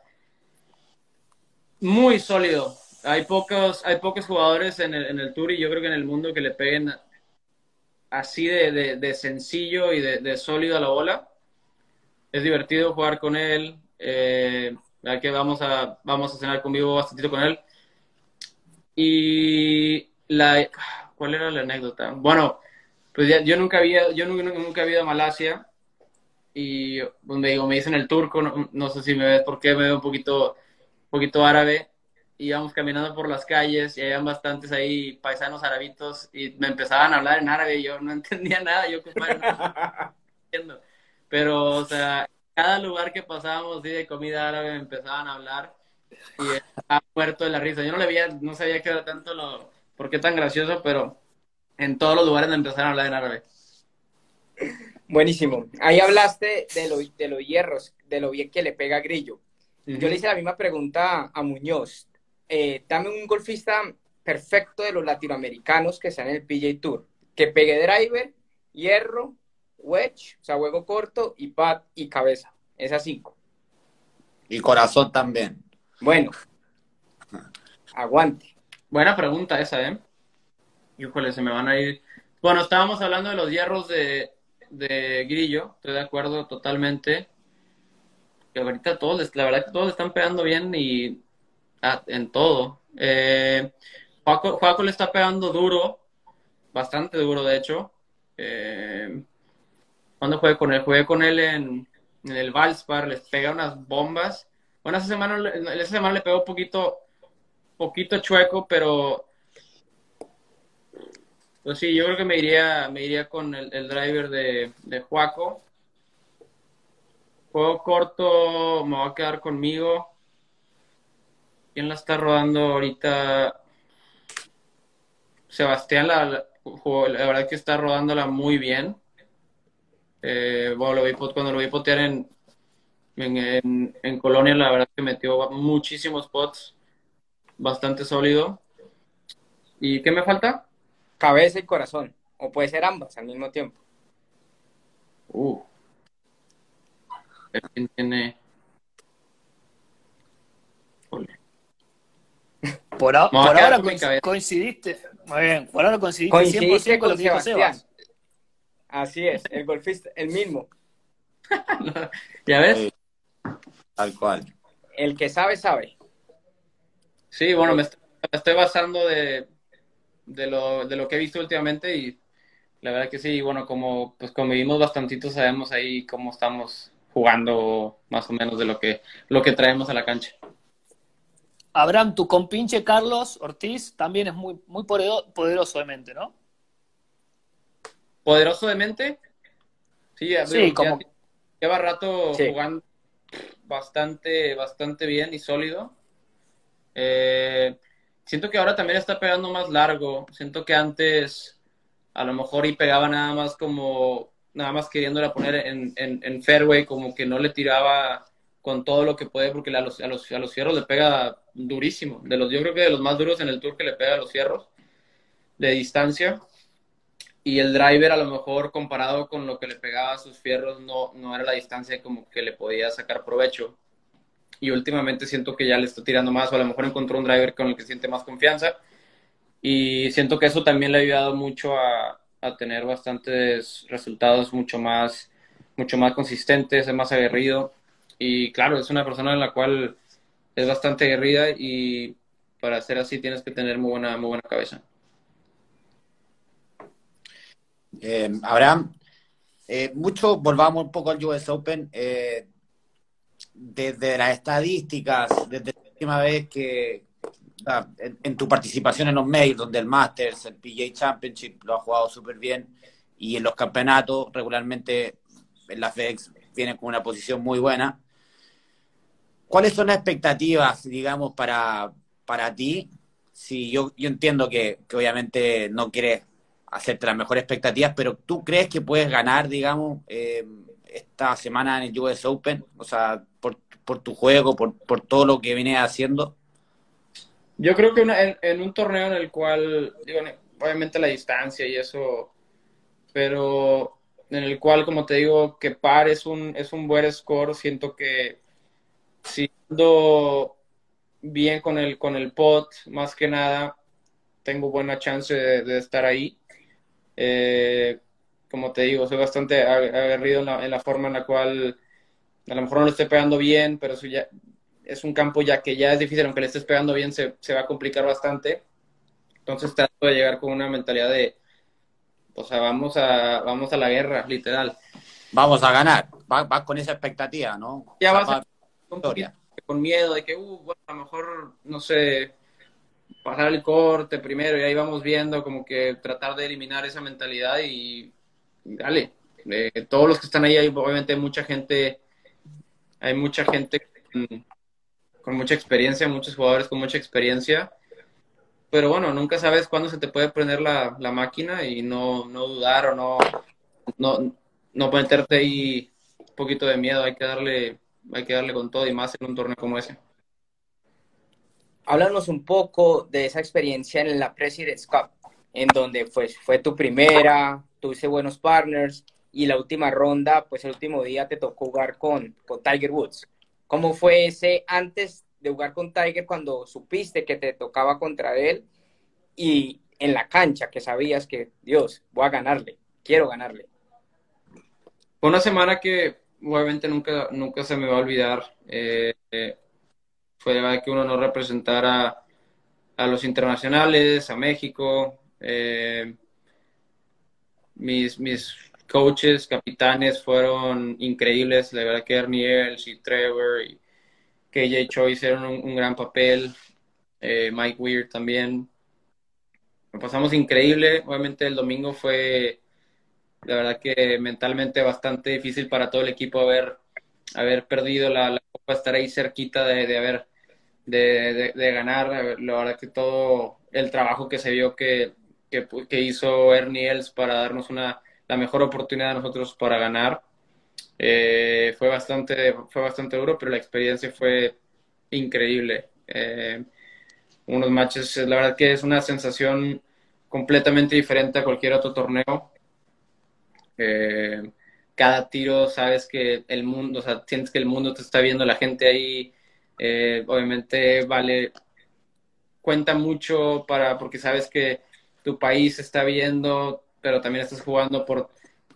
muy sólido. Hay pocos, hay pocos jugadores en el, en el tour y yo creo que en el mundo que le peguen así de, de- sencillo y de, de sólido a la bola. Es divertido jugar con él. Eh, vamos a, vamos a cenar conmigo bastante con él. Y la, ¿cuál era la anécdota? Bueno, pues ya- yo nunca había, yo nunca, nunca había ido a Malasia y donde digo, me dicen el turco, no, no sé si me ves porque me veo un poquito, poquito árabe. Íbamos caminando por las calles y habían bastantes ahí paisanos arabitos y me empezaban a hablar en árabe y yo no entendía nada, yo compadre, no. Pero, o sea, cada lugar que pasábamos así de comida árabe me empezaban a hablar y estaba muerto de la risa. Yo no le veía, no sabía qué era tanto lo, por qué tan gracioso, pero en todos los lugares me empezaron a hablar en árabe. Buenísimo. Ahí hablaste de, lo- de los hierros, de lo bien que le pega a Grillo. Yo le hice la misma pregunta a Muñoz. Eh, dame un golfista perfecto de los latinoamericanos que están en el PJ Tour. Que pegue driver, hierro, wedge, o sea, juego corto, y pat y cabeza. Esas cinco. Y corazón también. Bueno, aguante. Buena pregunta esa, ¿eh? Híjole, se me van a ir. Bueno, estábamos hablando de los hierros de, de Grillo, estoy de acuerdo totalmente. Que ahorita todos, les- la verdad que todos le están pegando bien y ah, en todo. Eh, Juaco, Juaco le está pegando duro, bastante duro de hecho. Eh, cuando jugué con él? Jugué con él en, el Valspar, les pega unas bombas. Bueno, esa semana, esa semana le pegó un poquito, poquito chueco, pero pues sí, yo creo que me iría, me iría con el, el driver de, de Juaco. Juego corto, me va a quedar conmigo. ¿Quién la está rodando ahorita? Sebastián, la, la, jugó- la verdad que está rodándola muy bien. Eh, bueno, lo vi, cuando lo vi potear en, en, en- en Colonia, la verdad que metió muchísimos pots, bastante sólido. ¿Y qué me falta? Cabeza y corazón. O puede ser ambas al mismo tiempo. Uh. ¿Quién tiene? Por, a- ahora con coincidiste. Muy bien, por ahora coincidiste Coincidiste 100% con lo que dijo Sebastián. Sebas. Así es, el golfista, el mismo. ¿Ya ves? Tal cual. El que sabe, sabe. Sí, bueno, me, est- me estoy basando de, de, lo, de lo que he visto últimamente y la verdad que sí, bueno, como pues convivimos bastantito, sabemos ahí cómo estamos jugando más o menos de lo que, lo que traemos a la cancha. Abraham, tu compinche Carlos Ortiz también es muy, muy poderoso, de mente, ¿no? ¿Poderoso de mente? Sí, ya, Sí, digo, como- ya lleva rato Sí. jugando bastante, bastante bien y sólido. Eh, siento que ahora también está pegando más largo. Siento que antes a lo mejor y pegaba nada más como, nada más queriéndola poner en, en, en fairway, como que no le tiraba con todo lo que puede, porque a los, a los, a los fierros le pega durísimo. De los, yo creo que de los más duros en el tour que le pega a los fierros de distancia. Y el driver a lo mejor comparado con lo que le pegaba a sus fierros no, no era la distancia como que le podía sacar provecho. Y últimamente siento que ya le está tirando más o a lo mejor encontró un driver con el que siente más confianza. Y siento que eso también le ha ayudado mucho a, a tener bastantes resultados mucho más, mucho más consistentes, es más aguerrido. Y claro, es una persona en la cual es bastante aguerrida y para ser así tienes que tener muy buena, muy buena cabeza. Eh, Abraham, mucho, volvamos un poco al US Open. eh, desde las estadísticas, desde la última vez que en, tu participación en los mails, donde el Masters, el PGA Championship lo ha jugado súper bien, y en los campeonatos regularmente en la FedEx viene con una posición muy buena. ¿Cuáles son las expectativas, digamos, para, para ti? Sí, yo, yo entiendo que, que obviamente no quieres hacerte las mejores expectativas, pero ¿tú crees que puedes ganar, digamos, eh, esta semana en el US Open? O sea, por, por tu juego, por, por todo lo que vienes haciendo. Yo creo que una- en, en un torneo en el cual, digo, obviamente la distancia y eso, pero en el cual, como te digo, que par es un, es un buen score, siento que si ando bien con el, con el pot, más que nada, tengo buena chance de, de estar ahí. Eh, como te digo, soy bastante ag- aguerrido en la, en la forma en la cual a lo mejor no lo estoy pegando bien, pero eso ya es un campo ya que ya es difícil, aunque le estés pegando bien, se, se va a complicar bastante. Entonces trato de llegar con una mentalidad de, o sea, vamos a, vamos a la guerra, literal. Vamos a ganar. Vas, vas con esa expectativa, ¿no? Ya O sea, vas va- poquito con miedo de que, uh, bueno, a lo mejor, no sé, pasar el corte primero y ahí vamos viendo, como que tratar de eliminar esa mentalidad y dale. Eh, todos los que están ahí, hay obviamente mucha gente, hay mucha gente con, con mucha experiencia, muchos jugadores con mucha experiencia, pero bueno, nunca sabes cuándo se te puede prender la, la máquina y no, no dudar o no, no, no meterte ahí un poquito de miedo, hay que darle, hay que darle con todo y más en un torneo como ese. Háblanos un poco de esa experiencia en la President's Cup, en donde pues, fue tu primera, tuviste buenos partners y la última ronda, pues el último día te tocó jugar con, con Tiger Woods. ¿Cómo fue ese antes de jugar con Tiger cuando supiste que te tocaba contra él y en la cancha que sabías que, Dios, voy a ganarle, quiero ganarle? Fue una semana que obviamente nunca, nunca se me va a olvidar. Eh, eh, fue que uno no representara a los internacionales, a México. eh, mis, mis coaches, capitanes fueron increíbles. La verdad que Ernie Els y Trevor y KJ Choi hicieron un, gran papel. eh, Mike Weir también. Lo pasamos increíble. Obviamente el domingo fue la verdad que mentalmente bastante difícil para todo el equipo haber, haber perdido la, copa, estar ahí cerquita de, haber de ganar. La verdad que todo el trabajo que se vio que, que, que hizo Ernie Els para darnos una, la mejor oportunidad a nosotros para ganar. Eh, fue, bastante, fue bastante duro, pero la experiencia fue increíble. Eh, unos matches, la verdad que es una sensación completamente diferente a cualquier otro torneo. Eh, cada tiro sabes que el mundo, o sea, sientes que el mundo te está viendo, la gente ahí, obviamente vale, cuenta mucho para, porque sabes que tu país está viendo, pero también estás jugando por,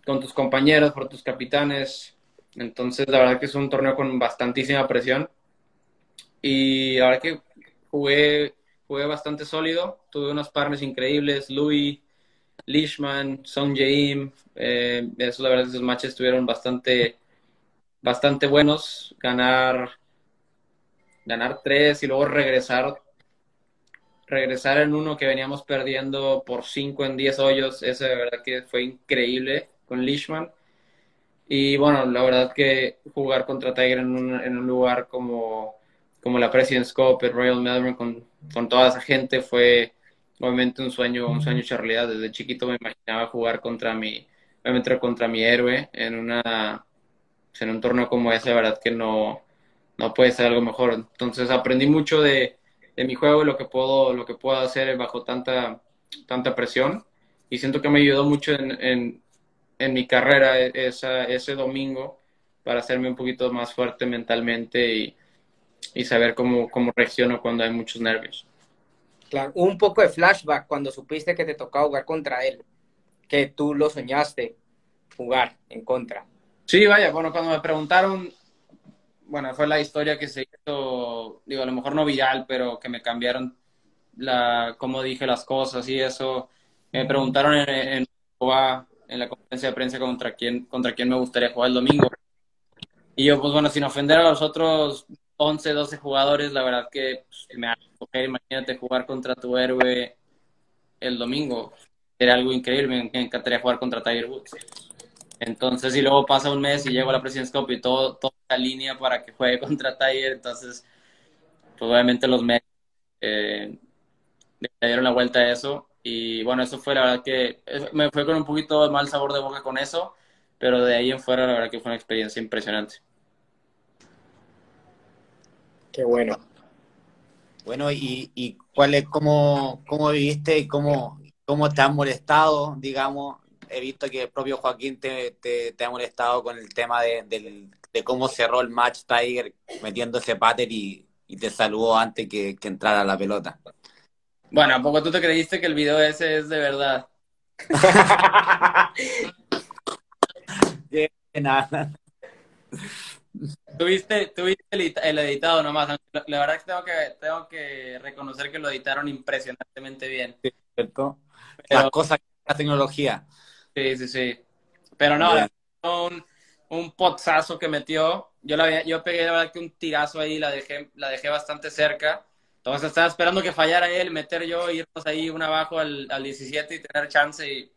con tus compañeros, por tus capitanes. Entonces, la verdad que es un torneo con bastantísima presión. Y la verdad que jugué, jugué bastante sólido. Tuve unos partners increíbles, Louis, Leishman, Song Jae-im. Eh, eso, la verdad, esos matches estuvieron bastante, bastante buenos. Ganar, ganar tres y luego regresar regresar en uno que veníamos perdiendo por 5 en 10 hoyos, eso de verdad que fue increíble con Leishman. Y bueno, la verdad que jugar contra Tiger en un, en un lugar como, como la President's Cup, el Royal Melbourne, con, con toda esa gente, fue obviamente un sueño, un sueño hecho realidad. Desde chiquito me imaginaba jugar contra mi, obviamente contra mi héroe en una en un torneo como ese, la verdad que no, no puede ser algo mejor. Entonces aprendí mucho de, de mi juego y lo que puedo, lo que puedo hacer bajo tanta, tanta presión. Y siento que me ayudó mucho en, en, en mi carrera esa, ese domingo para hacerme un poquito más fuerte mentalmente y, y saber cómo, cómo reacciono cuando hay muchos nervios. Claro, un poco de flashback cuando supiste que te tocaba jugar contra él, que tú lo soñaste jugar en contra. Sí, vaya, bueno, cuando me preguntaron, bueno, fue la historia que se hizo, digo, a lo mejor no viral, pero que me cambiaron la, cómo dije las cosas y eso. Me preguntaron en, en en la conferencia de prensa contra quién, contra quién me gustaría jugar el domingo. Y yo, pues bueno, sin ofender a los otros 11, 12 jugadores, la verdad que pues, me okay, imagínate jugar contra tu héroe el domingo. Era algo increíble, me encantaría jugar contra Tiger Woods. Entonces, y luego pasa un mes y llego a la President's Cup y todo, toda la línea para que juegue contra Tiger, entonces, pues obviamente los medios eh, le dieron la vuelta a eso. Y bueno, eso fue la verdad que me fue con un poquito de mal sabor de boca con eso, pero de ahí en fuera la verdad que fue una experiencia impresionante. Qué bueno. Bueno, ¿y, y cuál es, cómo, cómo viviste y cómo, cómo te han molestado, digamos? He visto que el propio Joaquín te, te, te ha molestado con el tema de, del- de cómo cerró el match Tiger metiendo ese pater y, y te saludó antes que, que entrara la pelota. Bueno, ¿a poco tú te creíste que el video ese es de verdad? Nada. Tuviste, tuviste el, el editado nomás. La verdad es que tengo que, tengo que reconocer que lo editaron impresionantemente bien. ¿cierto? Pero- Las cosas la tecnología. Sí, sí, sí. Pero no, un, un potazo que metió. Yo la yo pegué la verdad que un tirazo ahí, la dejé, la dejé bastante cerca. Entonces estaba esperando que fallara él, meter yo, irnos ahí una abajo al, al 17 y tener chance y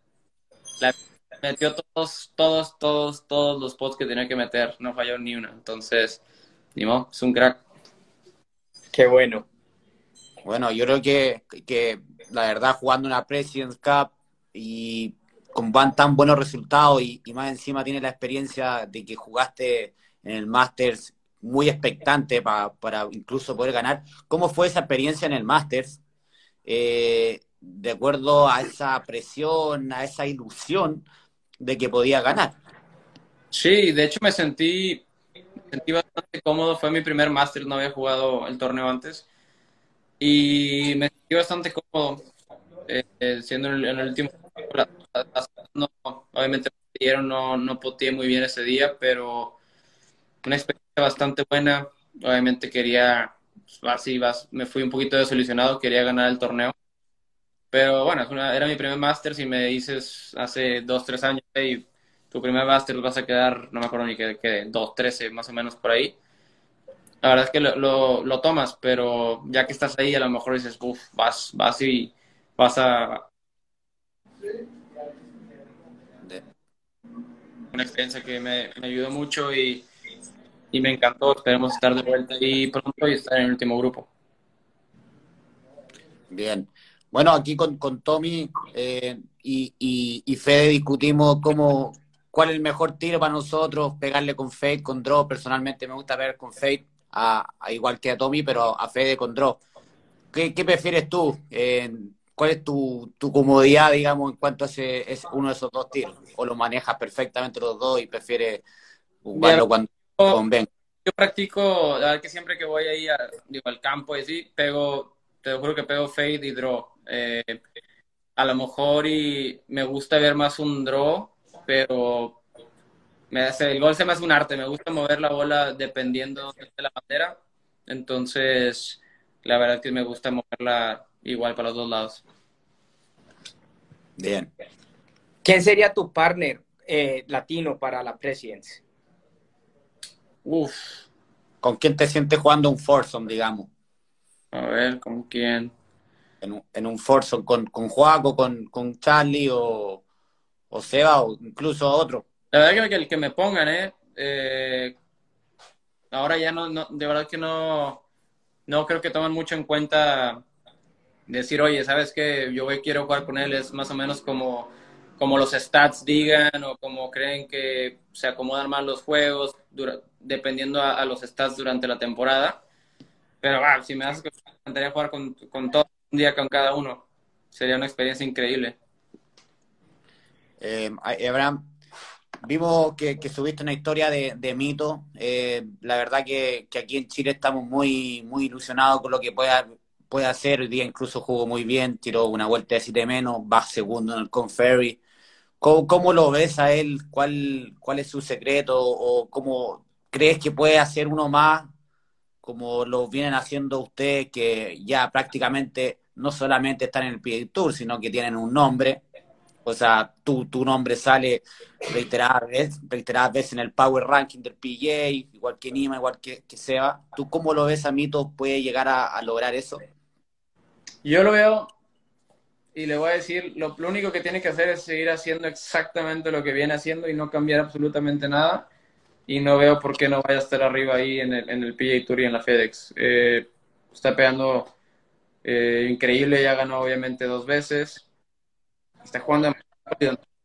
la metió todos, todos, todos, todos los pots que tenía que meter. No falló ni una. Entonces, ni modo, es un crack. Qué bueno. Bueno, yo creo que, que la verdad jugando una President's Cup y con van tan buenos resultados y, y más encima tiene la experiencia de que jugaste en el Masters muy expectante pa- para incluso poder ganar. ¿Cómo fue esa experiencia en el Masters? Eh, de acuerdo a esa presión, a esa ilusión de que podía ganar. Sí, de hecho me sentí, sentí bastante cómodo. Fue mi primer Masters, no había jugado el torneo antes. Y me sentí bastante cómodo, eh, eh, siendo en el, último. no, obviamente no, no poteé muy bien ese día, pero una experiencia bastante buena. Obviamente quería, así vas, me fui un poquito desilusionado, quería ganar el torneo. Pero bueno, es una- era mi primer Masters y me dices hace dos, tres años, hey, tu primer Masters vas a quedar, no me acuerdo ni que, que dos, trece, más o menos por ahí. La verdad es que lo, lo, lo tomas, pero ya que estás ahí, a lo mejor dices, uff, vas, vas y vas a una experiencia que me, me ayudó mucho y, y me encantó. Esperemos estar de vuelta ahí pronto y estar en el último grupo. Bien. Bueno, aquí con, con Tommy eh, y, y, y Fede discutimos cómo, cuál es el mejor tiro para nosotros, pegarle con Fade, con Draw. Personalmente me gusta pegar con Fade, a, a igual que a Tommy, pero a Fede con Draw. ¿Qué, qué prefieres tú? Eh, ¿Cuál es tu, tu comodidad, digamos, en cuanto a ese, es uno de esos dos tiros? ¿O lo manejas perfectamente los dos y prefieres jugarlo cuando convenga? Yo practico, la verdad que siempre que voy ahí a- digo, al campo y así, pego, te juro que pego fade y draw. Eh, a lo mejor y me gusta ver más un draw, pero me hace, el gol se me hace un arte, me gusta mover la bola dependiendo de la bandera. Entonces, la verdad que me gusta moverla igual para los dos lados. Bien. ¿Quién sería tu partner eh, latino para la Presidents? Uf, ¿Con quién te sientes jugando un foursome, digamos? a ver, ¿con quién? en un, en un foursome con, con Joaco, con, con Charlie o, o Seba o incluso otro. La verdad que el que me pongan, ¿eh? Eh, ahora ya no, no, de verdad que no, no creo que tomen mucho en cuenta decir, oye, ¿sabes qué? Yo voy, quiero jugar con él, es más o menos como, como los stats digan o como creen que se acomodan más los juegos, dura- dependiendo a, los stats durante la temporada. Pero va, si me das, me encantaría jugar con, con todo un día con cada uno. Sería una experiencia increíble. Eh, Abraham, vimos que, subiste una historia de, de mito. Eh, la verdad que, que aquí en Chile estamos muy, muy ilusionados con lo que pueda, puede hacer. Hoy día incluso jugó muy bien, tiró una vuelta de siete menos, va segundo en el Conferry. ¿Cómo, cómo lo ves a él? ¿Cuál, ¿Cuál es su secreto? ¿O cómo crees que puede hacer uno más como lo vienen haciendo ustedes, que ya prácticamente no solamente están en el PGA Tour, sino que tienen un nombre? O sea, tu, tu nombre sale reiteradas veces, reiteradas veces en el Power Ranking del PGA, igual que Nima, igual que, que Seba. ¿Tú cómo lo ves a Mito? ¿Puede llegar a, a lograr eso? Yo lo veo y le voy a decir, lo, lo único que tiene que hacer es seguir haciendo exactamente lo que viene haciendo y no cambiar absolutamente nada. Y no veo por qué no vaya a estar arriba ahí en el, en el PGA Tour y en la FedEx. Eh, está pegando eh, increíble, ya ganó obviamente dos veces. Está jugando.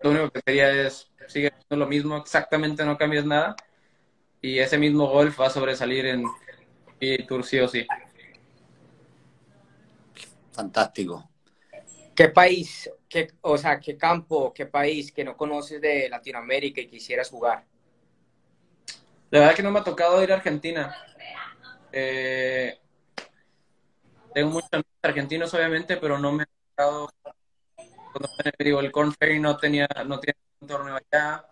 Lo único que sería es, sigue haciendo lo mismo, exactamente no cambias nada. Y ese mismo golf va a sobresalir en PGA Tour sí o sí. Fantástico. ¿Qué país, qué, o sea, qué campo, qué país que no conoces de Latinoamérica y quisieras jugar? La verdad que no me ha tocado ir a Argentina. Eh, tengo muchos amigos argentinos, obviamente, pero no me ha tocado. Cuando digo, el Corn Ferry no tenía, no tiene un torneo allá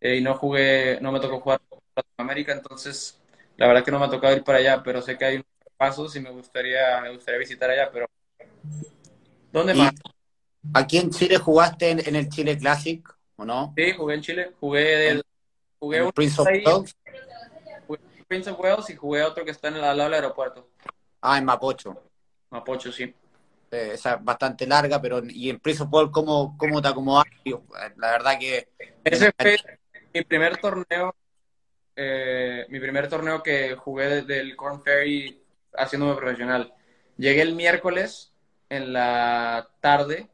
eh, y no jugué, no me tocó jugar por Latinoamérica, entonces la verdad que no me ha tocado ir para allá, pero sé que hay unos pasos y me gustaría, me gustaría visitar allá, pero ¿dónde más? ¿Aquí en Chile jugaste en, en el Chile Classic o no? Sí, jugué en Chile, jugué, En- jugué un Prince of Wales. jugué Prince of Wales y jugué otro que está en el, al lado del aeropuerto, Ah, en Mapocho. Mapocho, sí. Eh, esa es bastante larga, pero y en Prince of Wales, ¿cómo, cómo te acomodas? La verdad que Ese fue mi primer torneo, eh, mi primer torneo que jugué desde el Corn Ferry haciéndome profesional. Llegué el miércoles en la tarde,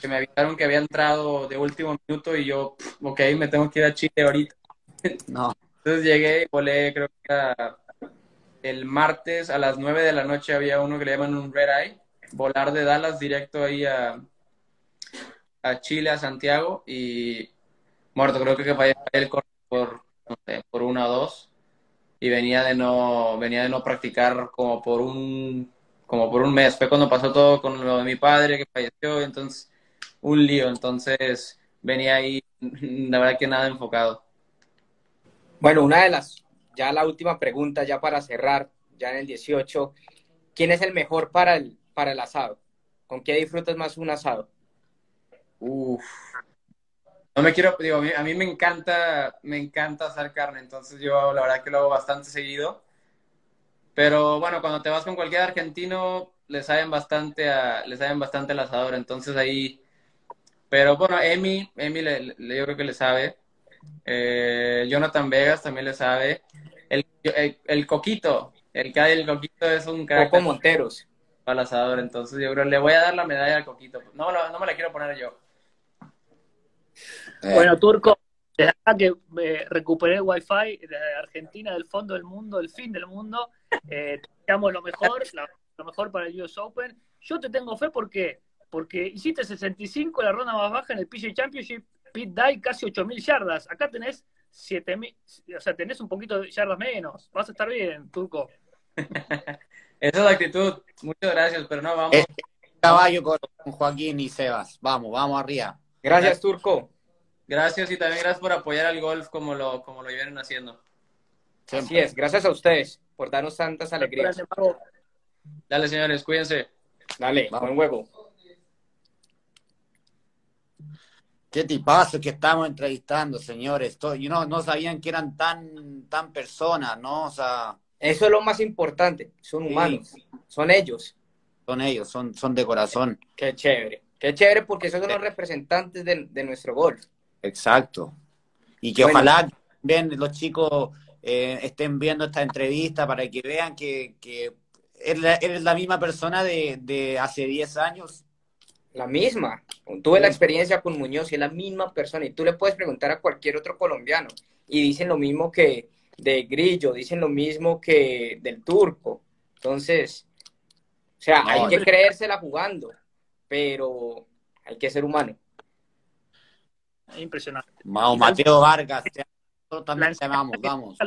que me avisaron que había entrado de último minuto y yo, pff, ok, me tengo que ir a Chile ahorita. no. Entonces llegué y volé, creo que era el martes a las 9 de la noche había uno que le llaman un Red Eye, volar de Dallas directo ahí a, a Chile, a Santiago y muerto, creo que fallé el por, no sé, por una o dos y venía de no, venía de no practicar como por un, como por un mes. Fue cuando pasó todo con lo de mi padre que falleció, entonces un lío, entonces venía ahí, la verdad que nada enfocado. Bueno, una de las, ya la última pregunta, ya para cerrar, ya en el 18, ¿quién es el mejor para el, para el asado? ¿Con qué disfrutas más un asado? Uf. No me quiero, digo, a mí, me encanta, me encanta asar carne, entonces yo la verdad que lo hago bastante seguido. Pero bueno, cuando te vas con cualquier argentino, le saben bastante a, le saben bastante al asador, entonces ahí. Pero bueno, Emi, Emi le- yo creo que le sabe. Eh, Jonathan Vegas también le sabe. El, el, el Coquito, el que hay el Coquito es un crack Coco Monteros. al asador, entonces yo creo le voy a dar la medalla al Coquito. No, no, no me la quiero poner yo. Eh, Bueno, Turco, desde acá que eh, recuperé el Wi-Fi de Argentina, del fondo del mundo, del fin del mundo, eh, te lo mejor, la- lo mejor para el US Open. Yo te tengo fe porque, porque hiciste 65 la ronda más baja en el PGA Championship, Pit Dye casi 8.000 yardas. Acá tenés 7.000, o sea, tenés un poquito de yardas menos. Vas a estar bien, Turco. Esa es la actitud. Muchas gracias, pero no, vamos. caballo con, Joaquín y Sebas. Vamos, vamos arriba. Gracias, Turco. Gracias y también gracias por apoyar al golf como lo, como lo vienen haciendo. Así Siempre. es, gracias a ustedes por darnos tantas alegrías. Gracias. Dale, señores, cuídense. Dale, Vamos. buen huevo. Qué tipazo que estamos entrevistando, señores. Y no, no sabían que eran tan, tan personas, ¿no? O sea, Eso es lo más importante. Son Sí. humanos. Son ellos. son ellos, son, son de corazón. Qué chévere. Qué chévere porque son los representantes de, de nuestro golf. Exacto. Y que Bueno. ojalá también los chicos eh, estén viendo esta entrevista para que vean que, que eres, la, eres la misma persona de, de hace 10 años. La misma. Tuve la experiencia con Muñoz y es la misma persona. Y tú le puedes preguntar a cualquier otro colombiano. Y dicen lo mismo que de Grillo, dicen lo mismo que del turco. Entonces, o sea, No, hay que creérsela jugando, pero hay que ser humano. Impresionante. Mao, Mateo Vargas, te- también te amamos, vamos.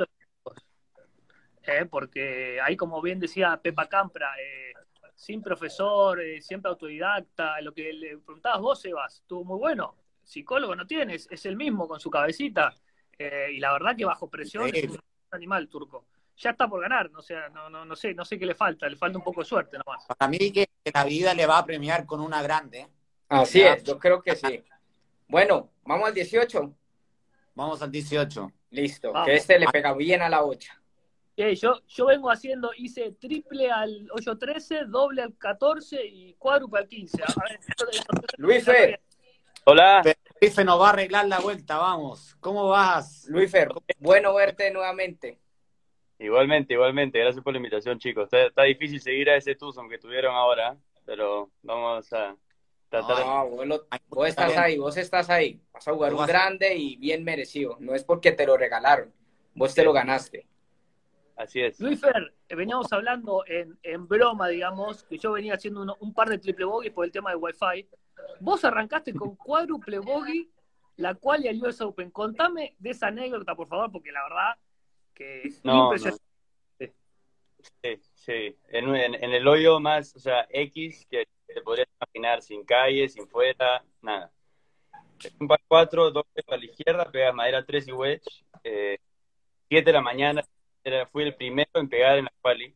Eh, porque ahí, como bien decía Pepa Campra, eh, sin profesor, eh, siempre autodidacta, lo que le preguntabas vos, Sebas, estuvo muy bueno. Psicólogo no tienes, es el mismo con su cabecita. Eh, y la verdad que bajo presión es un animal turco. Ya está por ganar, no, sea, no, no, no sé, no sé qué le falta, le falta un poco de suerte nomás. Para mí que, la vida le va a premiar con una grande. Así Ya. es, yo creo que sí. Bueno, vamos al 18. Vamos al 18. Listo, Vamos. que este le pega bien a la 8. Yo, yo vengo haciendo, hice triple al 8-13, doble al 14 y cuádruple al 15. A ver, esto- esto- Luis Fer, Hola, Felipe nos va a arreglar la vuelta, vamos. ¿Cómo vas? Luis Fer, bueno verte nuevamente. igualmente, igualmente. Gracias por la invitación, chicos. Está, está difícil seguir a ese Tucson que tuvieron ahora, pero vamos a tratar de... Ah, vos, lo- vos estás ahí, vos estás ahí. Vas a jugar un grande y bien merecido. No es porque te lo regalaron, vos te lo ganaste. Así es. Luis Fer, veníamos hablando en, en broma, digamos, que yo venía haciendo uno- un par de triple bogies por el tema del Wi-Fi. Vos arrancaste con cuádruple bogey, la cual y el US Open. Contame de esa anécdota, por favor, porque la verdad que es No, impresionante. Sí, sí. En, en- en el hoyo más, o sea, X que te podrías imaginar, sin calle, sin fuera, nada. Un par 4, doble para la izquierda, pegas madera 3 y wedge. Eh, 7 de la mañana, era, fui el primero en pegar en la quali.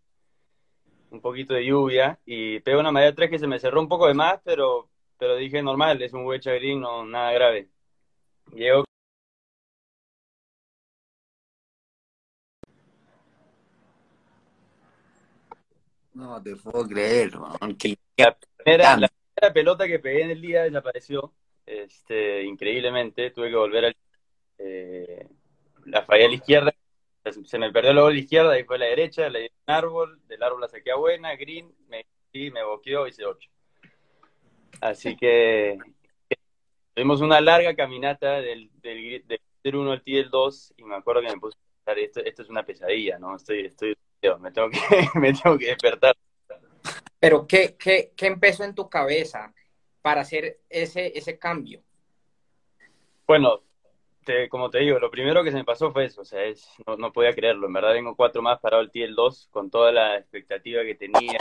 Un poquito de lluvia y pego una madera 3 que se me cerró un poco de más, pero, pero dije normal, es un wedge a green, no, nada grave. Llego No te puedo creer, man, que- La primera, Tan. la primera pelota que pegué en el día desapareció, este, increíblemente, tuve que volver al... eh, la fallé a la izquierda, se me perdió la bola a la izquierda y fue a la derecha, le di un árbol, del árbol la saqué a buena, green, me, y me boqueó, hice 8. Así que tuvimos una larga caminata del, del, del tier 1 al tier 2 y me acuerdo que me puse a pensar, esto, esto es una pesadilla, ¿no? Estoy, estoy, me tengo que, me tengo que despertar. Pero, ¿qué, qué, qué empezó en tu cabeza para hacer ese, ese cambio? Bueno, te- como te digo, lo primero que se me pasó fue eso, o sea, no, podía creerlo, en verdad vengo cuatro más parado el TL 2 con toda la expectativa que tenía,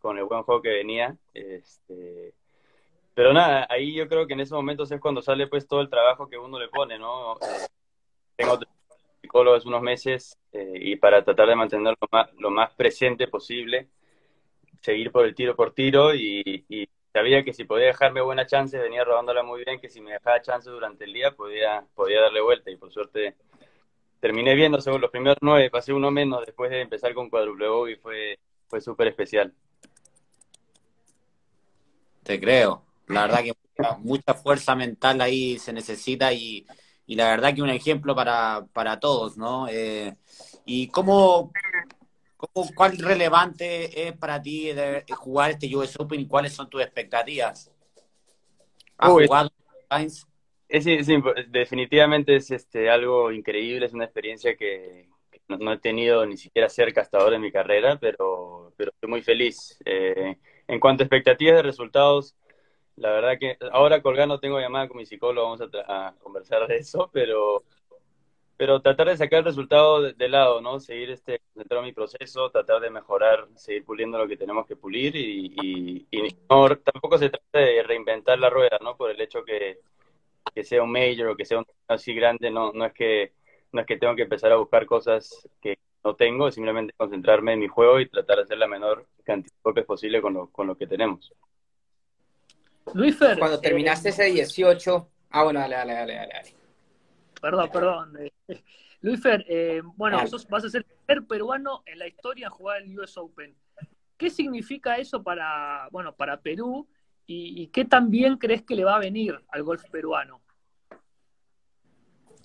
con el buen juego que venía, este, pero nada, ahí yo creo que en esos momentos es cuando sale pues todo el trabajo que uno le pone, ¿no? Eh, tengo psicólogo hace unos meses eh, y para tratar de mantenerlo lo más, lo más presente posible, seguir por el tiro por tiro y sabía que si podía dejarme buenas chances, venía robándola muy bien, que si me dejaba chances durante el día podía, podía darle vuelta y por suerte terminé viendo según los primeros nueve, pasé uno menos después de empezar con cuádruple y fue, fue súper especial. Te creo. La verdad que mucha, fuerza mental ahí se necesita y, y la verdad que un ejemplo para, para todos, ¿no? Eh, ¿Y cómo, cuál relevante es para ti de jugar este US Open y cuáles son tus expectativas? ¿Has jugado? Es, es imp- definitivamente es este, algo increíble, es una experiencia que, que no, no he tenido ni siquiera cerca hasta ahora en mi carrera, pero, pero estoy muy feliz. Eh, en cuanto a expectativas de resultados, la verdad que ahora colgando tengo llamada con mi psicólogo, vamos a, a conversar de eso, pero, pero tratar de sacar el resultado de, de lado, ¿no? Seguir este, concentrado en mi proceso, tratar de mejorar, seguir puliendo lo que tenemos que pulir y, y, y no, tampoco se trata de reinventar la rueda, ¿no? Por el hecho que, que sea un major o que sea un así grande, no, no es que no es que tengo que empezar a buscar cosas que no tengo, es simplemente concentrarme en mi juego y tratar de hacer la menor cantidad de golpes posible con lo, con lo que tenemos. Luis Fer. Cuando eh, terminaste ese 18, ah, bueno, dale, dale, dale, dale. dale. Perdón, perdón. eh, Luis Fer, eh, bueno, sos- vas a ser el primer peruano en la historia en jugar el US Open. ¿Qué significa eso para, bueno, para Perú y, y qué tan bien crees que le va a venir al golf peruano?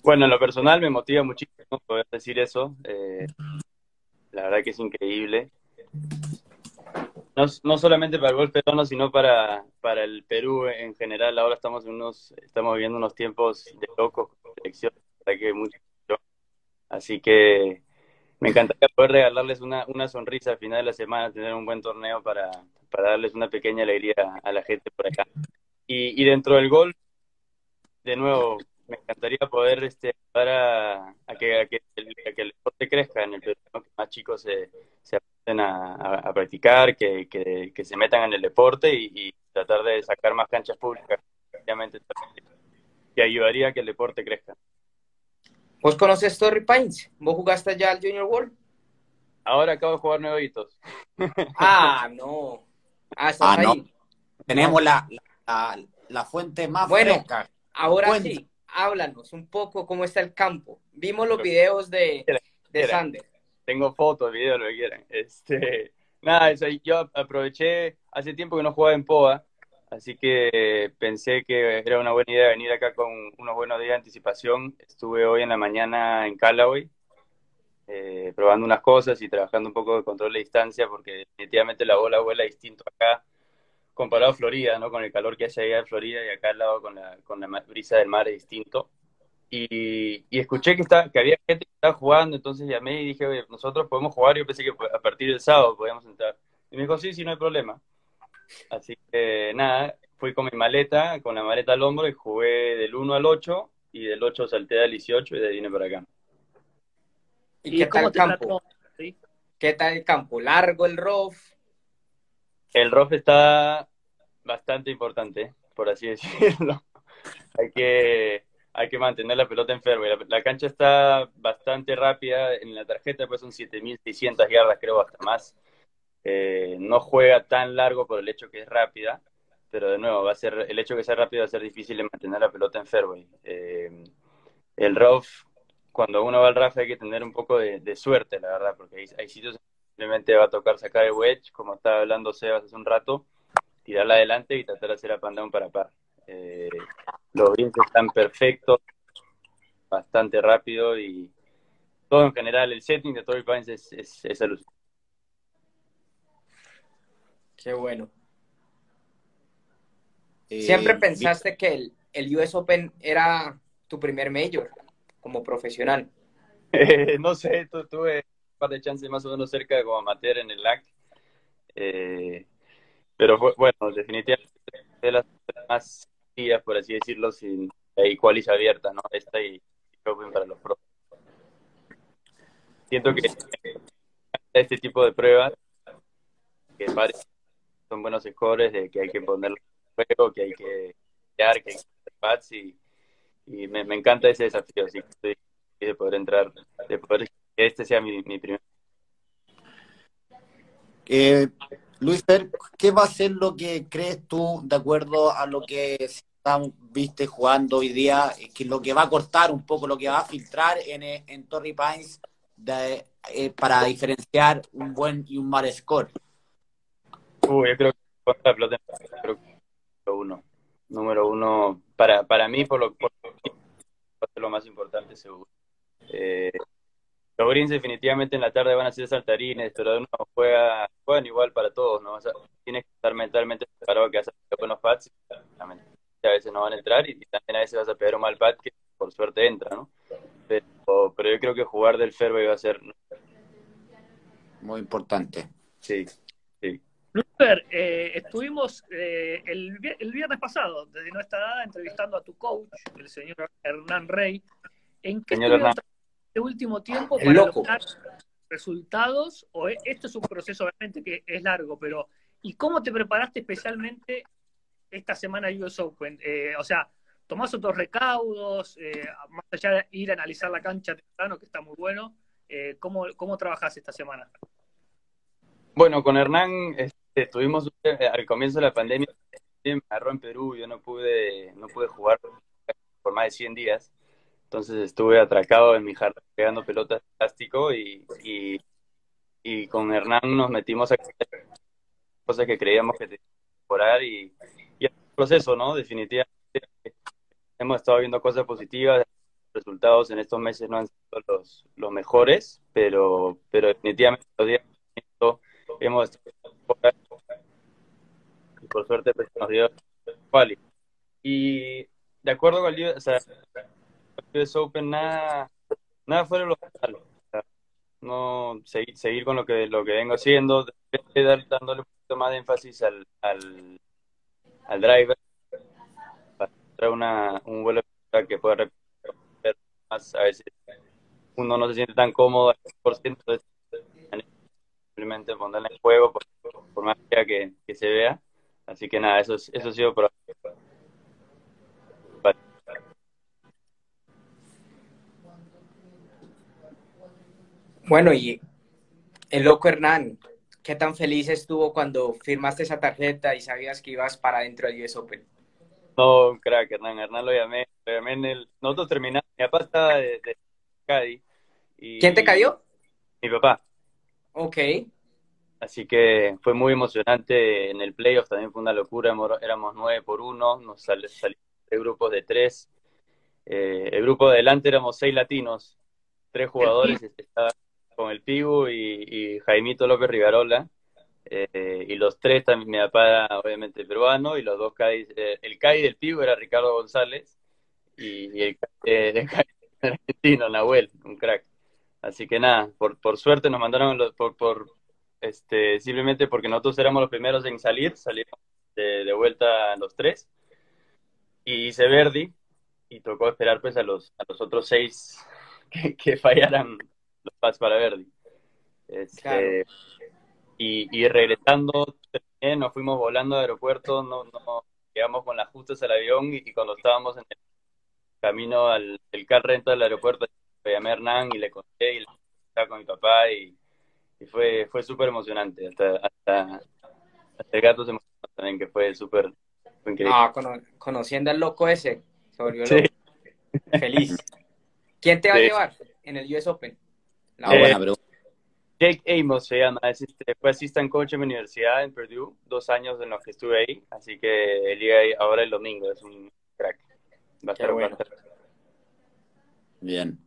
Bueno, en lo personal me motiva muchísimo poder decir eso. eh, la verdad que es increíble. No, no solamente para el golf peruano, sino para, para el Perú en general. Ahora estamos en unos, estamos viviendo unos tiempos de locos que mucho. Así que me encantaría poder regalarles una, una sonrisa al final de la semana, tener un buen torneo para, para darles una pequeña alegría a la gente por acá. Y, y dentro del golf, de nuevo, me encantaría poder este, ayudar a, que, a, que el, a que el deporte crezca en el ¿no? que más chicos se, se apunten a, a, a practicar, que, que, que, se metan en el deporte y, y, tratar de sacar más canchas públicas, obviamente, que ayudaría a que el deporte crezca. ¿Vos conoces Torrey Pines? ¿Vos jugaste ya al Junior World? Ahora acabo de jugar nuevitos. Ah, no. Ah, estás Ah, no. Tenemos la, la, la fuente más Bueno. fresca. ahora Cuenta. sí, háblanos un poco cómo está el campo. Vimos los videos de, de. Sander. Tengo fotos, videos, lo que quieran. Este, nada, eso, yo aproveché, hace tiempo que no jugaba en POA, así que pensé que era una buena idea venir acá con unos buenos días de anticipación. Estuve hoy en la mañana en Callaway, eh, probando unas cosas y trabajando un poco de control de distancia, porque definitivamente la bola vuela distinto acá comparado a Florida, ¿no? Con el calor que hace allá en Florida y acá al lado con la, con la brisa del mar es distinto. Y, y escuché que, está, que había gente que estaba jugando, entonces llamé y dije, oye, nosotros podemos jugar. Yo pensé que a partir del sábado podíamos entrar. Y me dijo, sí, sí, no hay problema. Así que nada, fui con mi maleta, con la maleta al hombro y jugué del 1 al 8 y del 8 salté al 18 y de ahí vine para acá. ¿Y, qué tal el campo? ¿Qué tal el campo? ¿Largo el rough? El rough está bastante importante, por así decirlo. hay que hay que mantener la pelota en fairway. La, la cancha está bastante rápida. En la tarjeta pues son 7.600 yardas, creo, hasta más. Eh, no juega tan largo por el hecho que es rápida, pero de nuevo, va a ser el hecho que sea rápida va a ser difícil de mantener la pelota en fairway. Eh, el rough, cuando uno va al rough hay que tener un poco de, suerte, la verdad, porque hay, hay sitios que simplemente va a tocar sacar el wedge, como estaba hablando Sebas hace un rato, tirarla adelante y tratar de hacer up and down para par. Eh, los greens están perfectos, bastante rápido y todo en general, el setting de Torrey Pines es, es, es alucinante. Qué bueno. Eh, ¿Siempre pensaste que el, el US Open era tu primer major como profesional? Eh, no sé, tu- tuve un par de chances más o menos cerca de como amateur en el LAC. Eh, pero fue- bueno, definitivamente de las más días, por así decirlo, sin hay qualis abiertas, ¿no? Esta y y Open para los pros. Siento que este tipo de pruebas, que parece- son buenos scores, de que hay que ponerlo en juego, que hay que pelear, que hay que hacer y, y me, me encanta ese desafío, así que estoy de poder entrar, de poder que este sea mi, mi primer. Eh, Luis ¿qué va a ser lo que crees tú, de acuerdo a lo que estamos, viste jugando hoy día, eh, que lo que va a cortar un poco, lo que va a filtrar en, eh, en Torrey Pines de- eh, para diferenciar un buen y un mal score? Uh, yo creo que la pelota creo que número uno. Número uno, para, para mí, por lo, por lo, más importante, seguro. Eh, los greens definitivamente en la tarde van a ser saltarines, pero uno juega, juegan igual para todos, ¿no? O sea, tienes que estar mentalmente preparado que vas a pegar buenos pads y a veces no van a entrar y, y también a veces vas a pegar un mal pad que por suerte entra, ¿no? Pero, pero yo creo que jugar del fairway va a ser, Muy importante. sí. Luper, eh, estuvimos eh, el, vi- el viernes pasado, desde nuestra dada, entrevistando a tu coach, el señor Hernán Rey. ¿En qué estuvieron este último tiempo para lograr resultados? O e- esto es un proceso obviamente que es largo, pero ¿y cómo te preparaste especialmente esta semana US Open? Eh, o sea, ¿tomás otros recaudos? Eh, más allá de ir a analizar la cancha temprano, que está muy bueno, ¿cómo, ¿cómo trabajás esta semana? Bueno, con Hernán estuvimos eh, al comienzo de la pandemia, me agarró en Perú, yo no pude, no pude jugar por más de 100 días, entonces estuve atracado en mi jardín pegando pelotas de plástico y, y, y con Hernán nos metimos a cosas que creíamos que teníamos que mejorar y, y un proceso, ¿no? Definitivamente hemos estado viendo cosas positivas, resultados en estos meses no han sido los, los mejores, pero, pero definitivamente los días hemos y por suerte pues, nos dio quali. Y de acuerdo con el o sea, US Open, nada, fuera de lo no seguir, seguir con lo que, lo que vengo haciendo, dándole un poquito más de énfasis al, al, al driver para encontrar una, un vuelo que pueda repetir más. A veces uno no se siente tan cómodo al 100%, entonces simplemente ponerla en juego por, por más que, que se vea. Así que nada, eso, es- eso ha sido por Vale. Bueno, y el loco Hernán, ¿qué tan feliz estuvo cuando firmaste esa tarjeta y sabías que ibas para dentro del US Open? No, un crack, Hernán. Hernán lo llamé. Lo llamé en el... Nosotros terminamos. Mi papá estaba de, de Cádiz. Y... ¿Quién te cayó? Mi papá. Ok. Así que fue muy emocionante en el playoff, también fue una locura, Éramos- nueve por uno, nos sal- salimos de grupos de tres. Eh, el grupo de adelante éramos seis latinos, tres jugadores, estaba con el Pibu y, y Jaimito López Rivarola. Eh, y los tres también, mi papá obviamente peruano, y los dos CAI, eh, el CAI del Pibu era Ricardo González, y, y el era argentino, Nahuel, un crack. Así que nada, por, por suerte nos mandaron los, por, por, este, simplemente porque nosotros éramos los primeros en salir, salimos de, de vuelta los tres, y hice Verdi, y tocó esperar pues a los, a los otros seis que, que fallaran los pads para Verdi. Este, Claro. y, y regresando, terminé, nos fuimos volando al aeropuerto, no, no llegamos con las justas al avión, y, y cuando estábamos en el camino al el car rental del aeropuerto, le llamé a Hernán y le conté, y estaba con mi papá, y, y fue, fue súper emocionante, hasta, hasta, hasta el gato se emocionó también, que fue súper, increíble. Ah, cono- conociendo al loco ese, se volvió Sí. loco. Feliz. ¿Quién te va a llevar en el US Open? La Ah, Eh, buena pregunta. Jake Amos se llama, es este, fue assistant coach en mi universidad en Purdue, dos años en los que estuve ahí, así que él llega ahí ahora el domingo, es un crack. Va a estar bueno. Bien.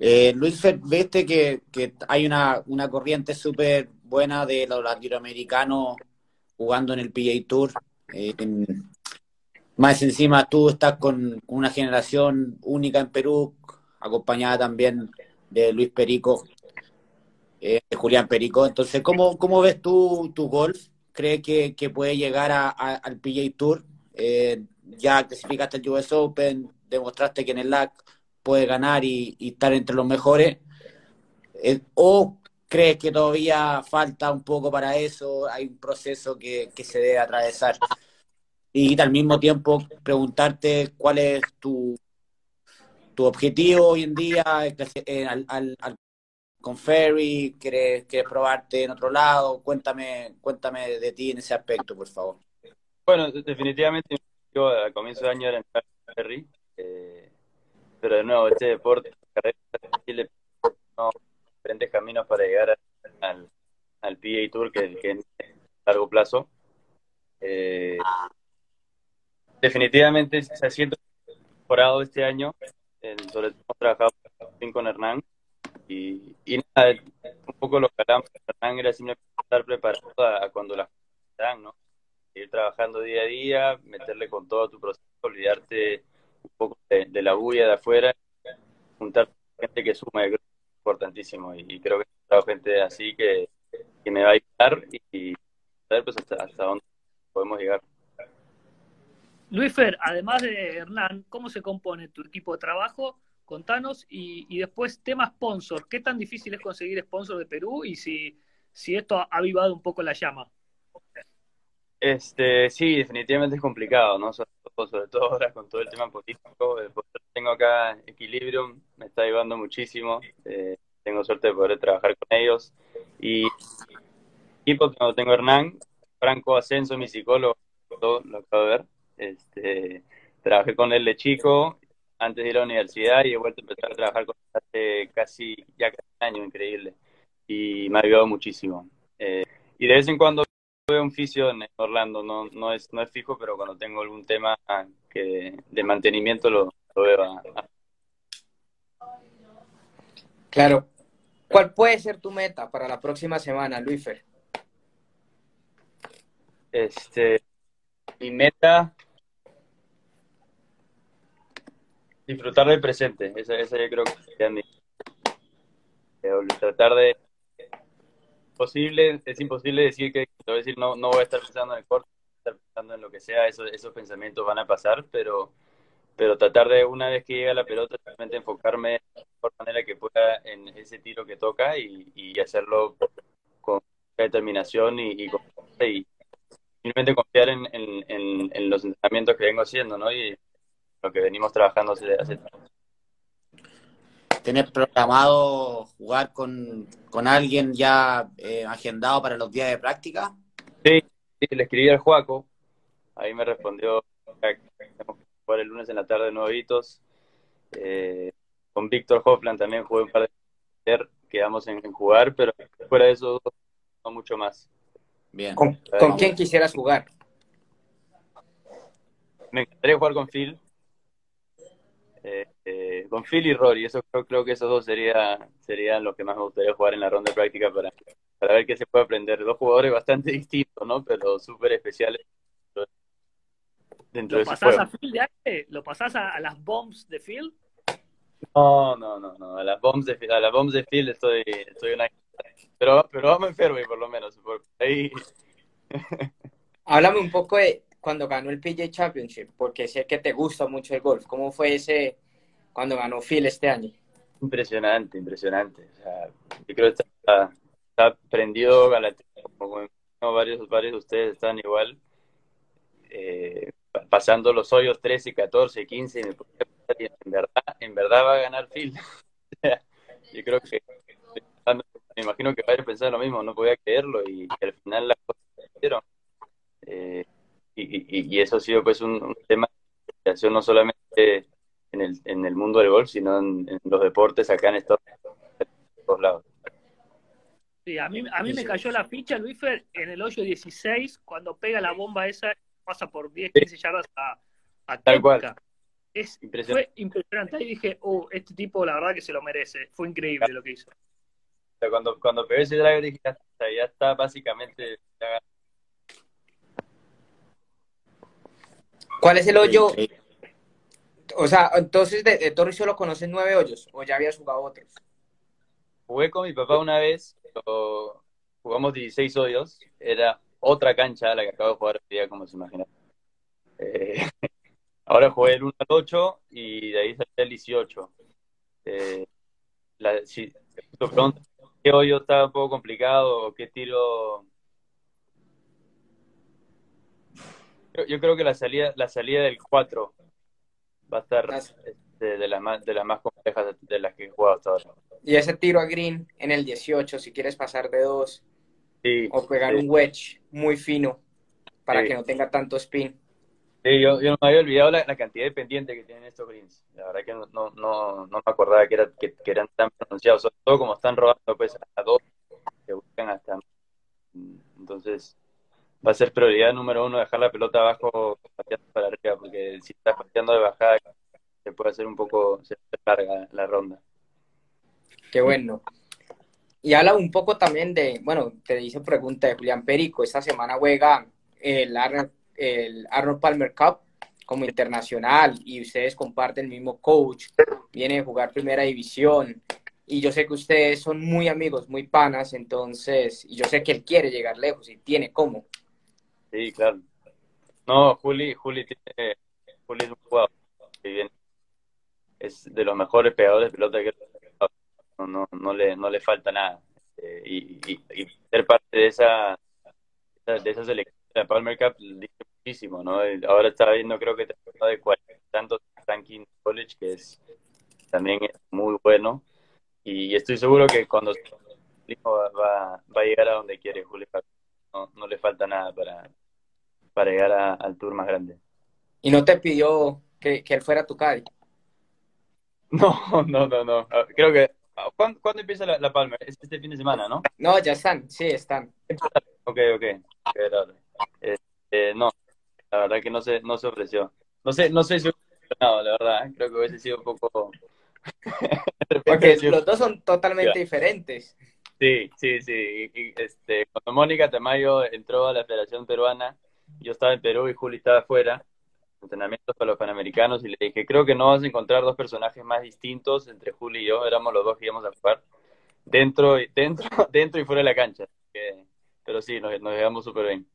Eh, Luis, viste que, hay una, una corriente súper buena de los latinoamericanos jugando en el PGA Tour. Eh, más encima tú estás con una generación única en Perú, acompañada también de Luis Perico, eh, de Julián Perico. Entonces, ¿cómo, cómo ves tú tu golf? ¿Crees que, puede llegar al PGA Tour? Ya clasificaste el US Open, demostraste que en el LAC puede ganar y, estar entre los mejores? Eh, ¿O crees que todavía falta un poco para eso? Hay un proceso que, que se debe atravesar. Y al mismo tiempo preguntarte cuál es tu, tu objetivo hoy en día eh, al, al- al- con Ferry, ¿quieres, quieres probarte en otro lado? Cuéntame, cuéntame de ti en ese aspecto, por favor. Bueno, de- definitivamente objetivo al comienzo de año era en Ferry, eh, pero de nuevo, este deporte, Chile, no, diferentes caminos para llegar al, al PGA Tour que, que es a largo plazo. Eh, definitivamente se siento mejorado este año, sobre todo trabajado con Hernán y, nada, un poco lo que hablamos con Hernán era simplemente estar preparado a, cuando las cosas ¿no? ir trabajando día a día, meterle con todo tu proceso, olvidarte un poco de, de la bulla de afuera, juntar gente que suma, creo que es importantísimo y, y creo que he gente así que, que me va a ayudar y, y ver pues hasta, hasta dónde podemos llegar. Luis Fer, además de Hernán, ¿cómo se compone tu equipo de trabajo? Contanos. Y, y después, tema sponsor. ¿Qué tan difícil es conseguir sponsor de Perú? Y si, si esto ha avivado un poco la llama. Este, sí, definitivamente es complicado, ¿no? Sobre todo ahora con todo el tema político. Poder que tengo acá Equilibrium me está ayudando muchísimo. Eh, tengo suerte de poder trabajar con ellos. Y equipo que tengo Hernán, Franco Ascenso, mi psicólogo, todo lo acabo de ver. Este, trabajé con él de chico antes de ir a la universidad y he vuelto a empezar a trabajar con él hace casi, ya casi un año, increíble. Y me ha ayudado muchísimo. Eh, y de vez en cuando veo un fisio en Orlando, no, no, es, no es fijo, pero cuando tengo algún tema que, de mantenimiento lo, lo veo. a- a- Claro. ¿Cuál puede ser tu meta para la próxima semana, Luifer? Este, mi meta, disfrutar del presente. Esa, esa yo creo que sería mi. eh, Tratar de. Posible, es imposible decir que, decir, no, no voy a estar pensando en el a estar pensando en lo que sea, eso, esos pensamientos van a pasar, pero, pero tratar de, una vez que llega la pelota, realmente enfocarme de la mejor manera que pueda en ese tiro que toca y, y hacerlo con determinación y, y, y simplemente confiar en, en, en, los entrenamientos que vengo haciendo, ¿no? Y lo que venimos trabajando hace, hace ¿Tenés programado jugar con, con alguien ya eh, agendado para los días de práctica? Sí, sí, le escribí al Juaco, ahí me respondió, jugar el lunes en la tarde de nuevitos. Eh, con Víctor Hoffland también jugué un par de veces, quedamos en, en jugar, pero fuera de eso no mucho más. Bien. ¿Con, con quién quisieras jugar? Me encantaría jugar con Phil. Eh, eh, con Phil y Rory, eso creo, creo que esos dos sería, serían los que más me gustaría jugar en la ronda de práctica para, para ver qué se puede aprender. Dos jugadores bastante distintos, ¿no? Pero súper especiales dentro ¿Lo de pasás juego. a Phil de aire? ¿Lo pasás a, a las bombs de Phil? No, no, no, no. A las bombs de, a las bombs de Phil estoy, estoy una... Pero, pero vamos enfermo por lo menos. Por ahí... Háblame un poco de cuando ganó el PJ Championship, porque sé que te gusta mucho el golf. ¿Cómo fue ese cuando ganó Phil este año? Impresionante, impresionante. O sea, yo creo que está, está prendido a la como como varios, varios de ustedes están igual, eh, pa- pasando los hoyos 13, 14, 15, y en verdad, en verdad va a ganar Phil. Yo creo que, me imagino que varios pensaban lo mismo, no podía creerlo, y, al final las cosas se dieron. Eh, y, y, y eso ha sido pues un, un tema de investigación no solamente en el, en el mundo del golf, sino en, en los deportes acá en Estados Unidos, en todos lados. Sí, a mí, a mí me cayó la ficha, Luisfer, en el hoyo 16, cuando pega la bomba esa, pasa por 10, 15 yardas a, a Tal cual. Es, Impresionante. fue impresionante. Ahí dije, oh, este tipo la verdad que se lo merece. Fue increíble lo que hizo. Cuando, cuando pegué ese driver dije, ya está, ya está básicamente ya ¿Cuál es el hoyo? Sí, O sea, entonces de, de Torres solo conoces nueve hoyos, o ya habías jugado otros. Jugué con mi papá una vez, pero jugamos 16 hoyos, era otra cancha la que acabo de jugar hoy día, como se imagina. Eh, ahora jugué el 1 al 8 y de ahí salí el 18. Eh, la, si pregunto, ¿qué hoyo está un poco complicado qué tiro? Yo, creo que la salida, la salida del 4 va a estar este, de las más, de las más complejas de las que he jugado hasta ahora. Y ese tiro a green en el 18, si quieres pasar de dos, Sí, o pegar sí. un wedge muy fino para Sí. que no tenga tanto spin. Sí, yo, yo no me había olvidado la, la cantidad de pendientes que tienen estos greens. La verdad que no, no, no, no me acordaba que, era, que, que eran tan pronunciados, sobre todo como están rodando pues a dos, que buscan hasta... Entonces, va a ser prioridad número uno dejar la pelota abajo para arriba, porque si estás pateando de bajada, se puede hacer un poco, se la ronda. Qué bueno. Y habla un poco también de, bueno, te hice pregunta de Julián Perico. Esta semana juega el Arnold, el Arnold Palmer Cup como internacional y ustedes comparten el mismo coach. Viene a jugar primera división. Y yo sé que ustedes son muy amigos, muy panas, entonces, y yo sé que él quiere llegar lejos y tiene cómo. Sí, claro. No, Juli, Juli tiene, Juli es un jugador que viene, es de los mejores pegadores de pelota que no, no, no le, no le falta nada. Eh, y, y, y ser parte de esa, de esa selección de la Palmer Cup dice muchísimo, ¿no? Ahora está viendo, creo que está de cuarenta y tantos ranking college, que es también muy bueno. Y estoy seguro que cuando va, va, va a llegar a donde quiere Juli. No, no le falta nada para, para llegar a- al tour más grande. Y no te pidió que, que él fuera tu caddy. No, no, no, no. Ah, Creo que. ah, ¿Cuándo, cuándo empieza la, la Palmer? Es este fin de semana, ¿no? No, ya están, sí, están. Ok, ok. Raro. Este, no, la verdad que no se, no se ofreció. No sé, no sé si funcionado, la verdad. ¿eh? Creo que hubiese sido un poco. Porque los dos son totalmente diferentes. Sí, sí, sí. Y, y, este, cuando Mónica Tamayo entró a la Federación Peruana, yo estaba en Perú y Juli estaba afuera, entrenamientos para los Panamericanos, y le dije, creo que no vas a encontrar dos personajes más distintos entre Juli y yo, éramos los dos que íbamos a jugar, dentro y, dentro, dentro y fuera de la cancha. Así que- pero sí, nos, nos llevamos súper bien.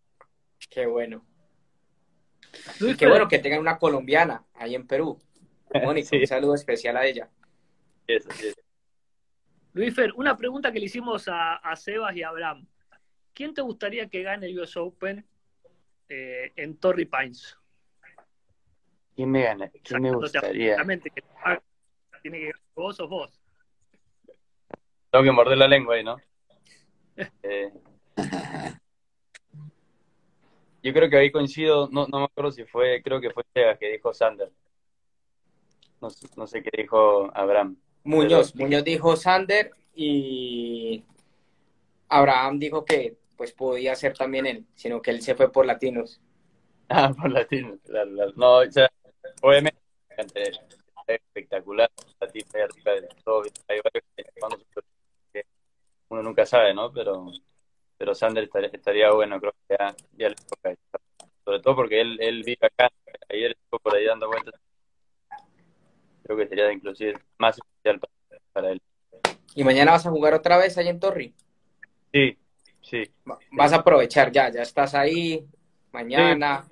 Qué bueno. Y Luis qué bueno que tengan una colombiana ahí en Perú. Mónica, Sí. un saludo especial a ella. Eso, sí, eso. Luisfer, una pregunta que le hicimos a, a Sebas y a Abraham. ¿Quién te gustaría que gane el US Open eh, en Torrey Pines? ¿Quién me gana? ¿Quién me gustaría? que tiene que ganar vos o vos. Tengo que morder la lengua ahí, ¿no? Eh, yo creo que ahí coincido, no, no me acuerdo si fue, creo que fue Sebas que dijo Sander. no, sé- no sé qué dijo Abraham. Muñoz, Pero- Muñoz dijo Sander y Abraham dijo que pues podía ser también él, sino que él se fue por latinos. Ah, por latino, claro, claro. No, o sea, obviamente es espectacular, latino ahí arriba todo, hay varios que uno nunca sabe, ¿no? Pero, pero Sander estaría, estaría bueno, creo que ya, ya le toca. Sobre todo porque él, él vive acá, ayer estuvo por ahí dando vueltas. Creo que sería inclusive más especial para, para él. Y mañana vas a jugar otra vez ahí en Torri. Sí, sí. Va- Vas a aprovechar ya, ya estás ahí mañana.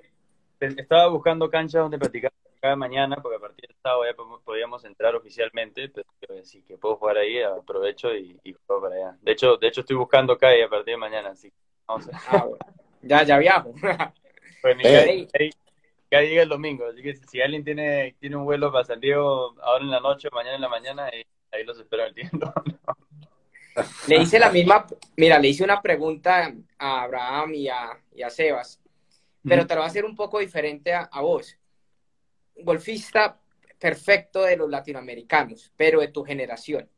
Estaba buscando canchas donde practicar cada mañana, porque a partir del sábado ya po- podíamos entrar oficialmente, pero si que puedo jugar ahí, aprovecho y, y juego para allá. De hecho, de hecho estoy buscando calle a partir de mañana, así que vamos a Ah, bueno. Ya, ya viajo. Pues mi Eh. llega el domingo, así que si, alguien tiene, tiene un vuelo para San Diego ahora en la noche o mañana en la mañana, ahí, ahí los espero en el tiempo. Le hice la misma, mira, le hice una pregunta a Abraham y a, y a Sebas, pero te lo voy a hacer un poco diferente a, a vos. Golfista perfecto de los latinoamericanos, pero de tu generación.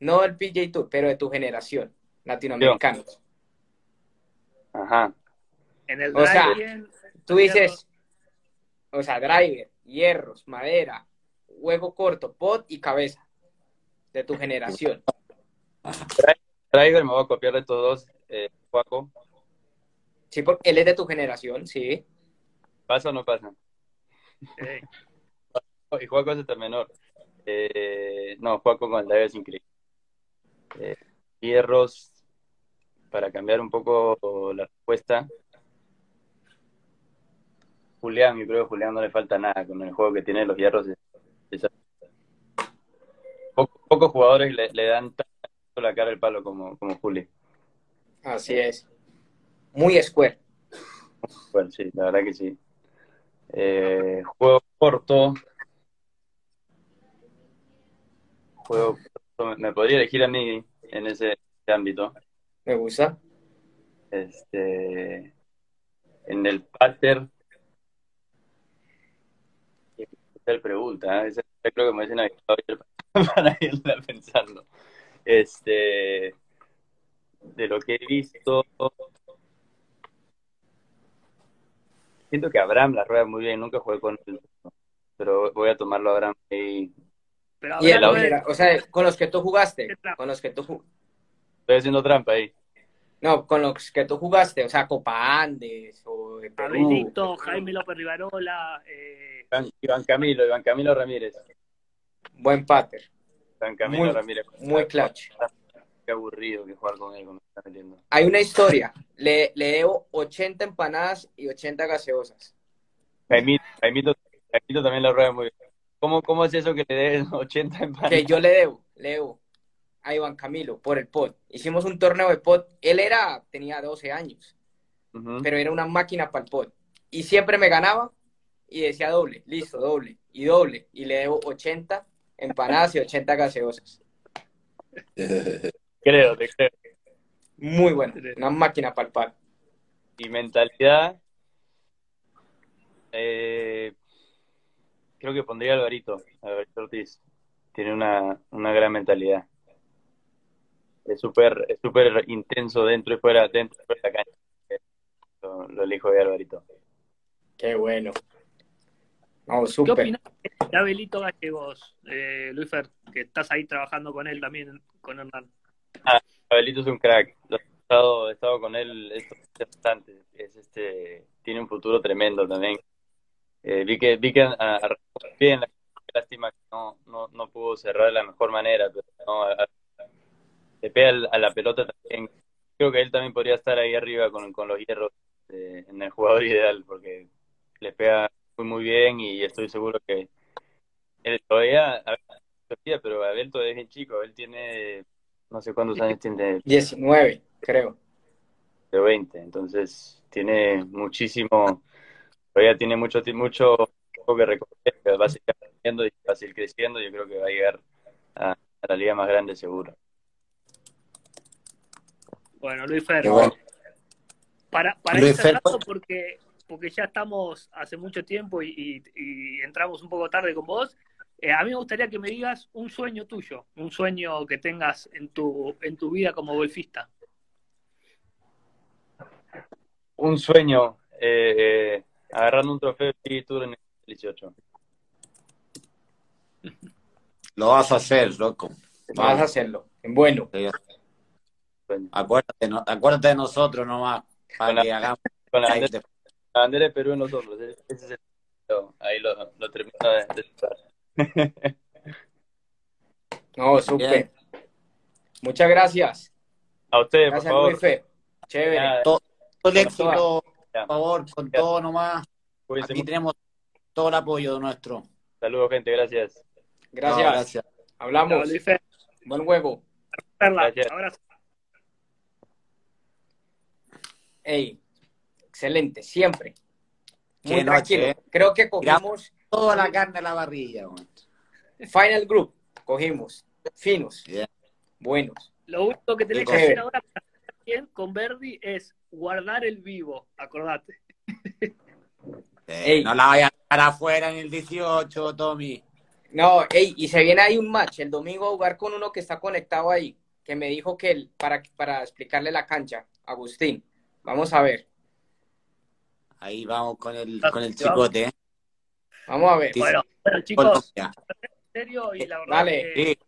No del PJ Tour, pero de tu generación, latinoamericanos. Ajá. En el O sea, Tú dices, o sea, driver, hierros, madera, huevo corto, pot y cabeza, de tu generación. Driver, me voy a copiar de estos dos, eh, Juaco. Sí, porque él es de tu generación, sí. ¿Pasa o no pasa? eh, Y Juaco es el menor. Eh, no, Juaco con el driver es increíble. Eh, hierros, para cambiar un poco la respuesta. Julián, yo creo Julián no le falta nada con el juego que tiene los hierros. es- es- Poco- pocos jugadores le, le dan tanto la cara al palo como, como Juli. Así es. Muy square. Bueno, sí, la verdad que sí. Eh, juego corto. Juego corto. Me- podría elegir a mí en ese ámbito. Me gusta. Este, en el pater. Él pregunta, ¿eh? Esa- creo que me dicen para irla pensando. Este, de lo que he visto, siento que Abraham la rueda muy bien, nunca jugué con él, pero voy a tomarlo a Abraham ahí. pero Y la hablando de- genera- o sea, con los que tú jugaste, con los que tú Estoy haciendo trampa ahí. no, con los que tú jugaste, o sea, Copa Andes o. Abelito, Jaime López Rivarola, eh, Iván, Iván Camilo, Iván Camilo Ramírez. Buen pater, Iván Camilo Muy- Ramírez. muy clutch. Qué aburrido que jugar con él cuando está metiendo. Hay una historia. Le, le debo 80 empanadas y 80 gaseosas. Jaimito, Jaimito, Jaimito también la rueda muy bien. ¿Cómo, ¿Cómo es eso que le debes 80 empanadas? Que yo le debo, le debo a Iván Camilo por el pot. Hicimos un torneo de pot. Él era, tenía 12 años, pero era una máquina para el pot. Y siempre me ganaba y decía doble, listo, doble, y doble. Y le debo 80 empanadas y 80 gaseosas. Creo, te creo. Muy bueno, una máquina para el pot. Y mentalidad, eh, creo que pondría a Alvarito, Alvarito Ortiz. Tiene una, una gran mentalidad. Es súper es súper intenso dentro y fuera, dentro y fuera de la cancha. Lo, lo elijo de Alvarito. Qué bueno. No, ¿qué opinas de Abelito Gallegos, eh, Luis Fer, que estás ahí trabajando con él también, con Hernán? Abelito es un crack. Lo he estado, he estado con él estos días bastante. Es este, tiene un futuro tremendo también. Eh, vi que, vi que a- a- bien, lástima que no, no, no pudo cerrar de la mejor manera, pero no, a- a- le pega a la pelota también. Creo que él también podría estar ahí arriba con, con los hierros eh, en el jugador ideal, porque le pega muy, muy bien y estoy seguro que él todavía, ver, pero Abel todavía es bien chico, él tiene, no sé cuántos años tiene, 19, creo. de 20, entonces tiene muchísimo, todavía tiene mucho, mucho tiempo que recorrer, que va a seguir creciendo y va a seguir creciendo, yo creo que va a llegar a, a la liga más grande seguro. Bueno, Luis Fer, Qué bueno. para, para Luis ir cerrando, Fer, porque porque ya estamos hace mucho tiempo y, y- y entramos un poco tarde con vos, eh, a mí me gustaría que me digas un sueño tuyo, un sueño que tengas en tu, en tu vida como golfista. Un sueño, eh, eh, agarrando un trofeo de Tour en el 18. Lo vas a hacer, loco. Vas a hacerlo. Bueno, Sueño. Acuérdate, no- acuérdate de nosotros nomás, para Con la- que hagamos Con la la bandera de Perú en los hombros. ese- ese es el- ahí lo, lo termino de, no, súper. Muchas gracias. A ustedes, por Gracias, favor. Luife. Chévere. Nada, todo, todo el éxito, por favor, con todo nomás. cuídense Aquí mucho. tenemos todo el apoyo nuestro. Saludos, gente. Gracias. Gracias. No, gracias. Hablamos. Luis Buen juego. Perla, Gracias. abrazo. Ey, excelente, siempre. Muy Qué noche, tranquilo. eh. Creo que cogimos Toda la carne a la barrilla, weón. Final Group. Cogimos. Finos. Buenos. Lo único que tenés que hacer ahora con Verdi es guardar el vivo, acordate. Ey. no la vayas a dejar afuera en el 18, Tommy. No, ey, y se viene ahí un match el domingo a jugar con uno que está conectado ahí, que me dijo que él, para, para explicarle la cancha, Agustín. Vamos a ver. Ahí vamos con el, con el chicote. ¿eh? Vamos a ver. Bueno, bueno, chicos, Colombia. en serio, y la verdad Dale. que Sí.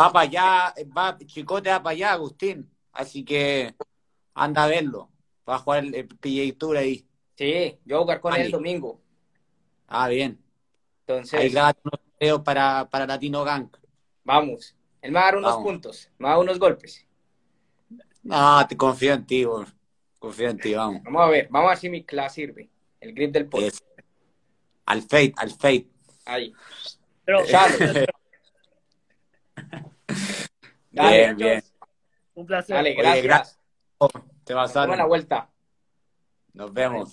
Va para allá, va, chicote va para allá, Agustín. Así que anda a verlo. Va a jugar el, el PGA Tour ahí. Sí, yo voy a jugar con él el domingo. Ah, bien. Ahí Entonces, grabate unos videos para, para Latino Gang. vamos. Él me va a dar unos Vamos. puntos, me va a dar unos golpes. No, te confío en ti, weón. Confío en ti, vamos. Vamos a ver, vamos a ver si mi clase sirve. El grip del. Es- Al fate, al fate. Ahí. pero, Chalo. Dale, Bien, bien. un placer. dale, Oye, gracias. gracias. Te Toma la pasaron. vuelta. Nos vemos.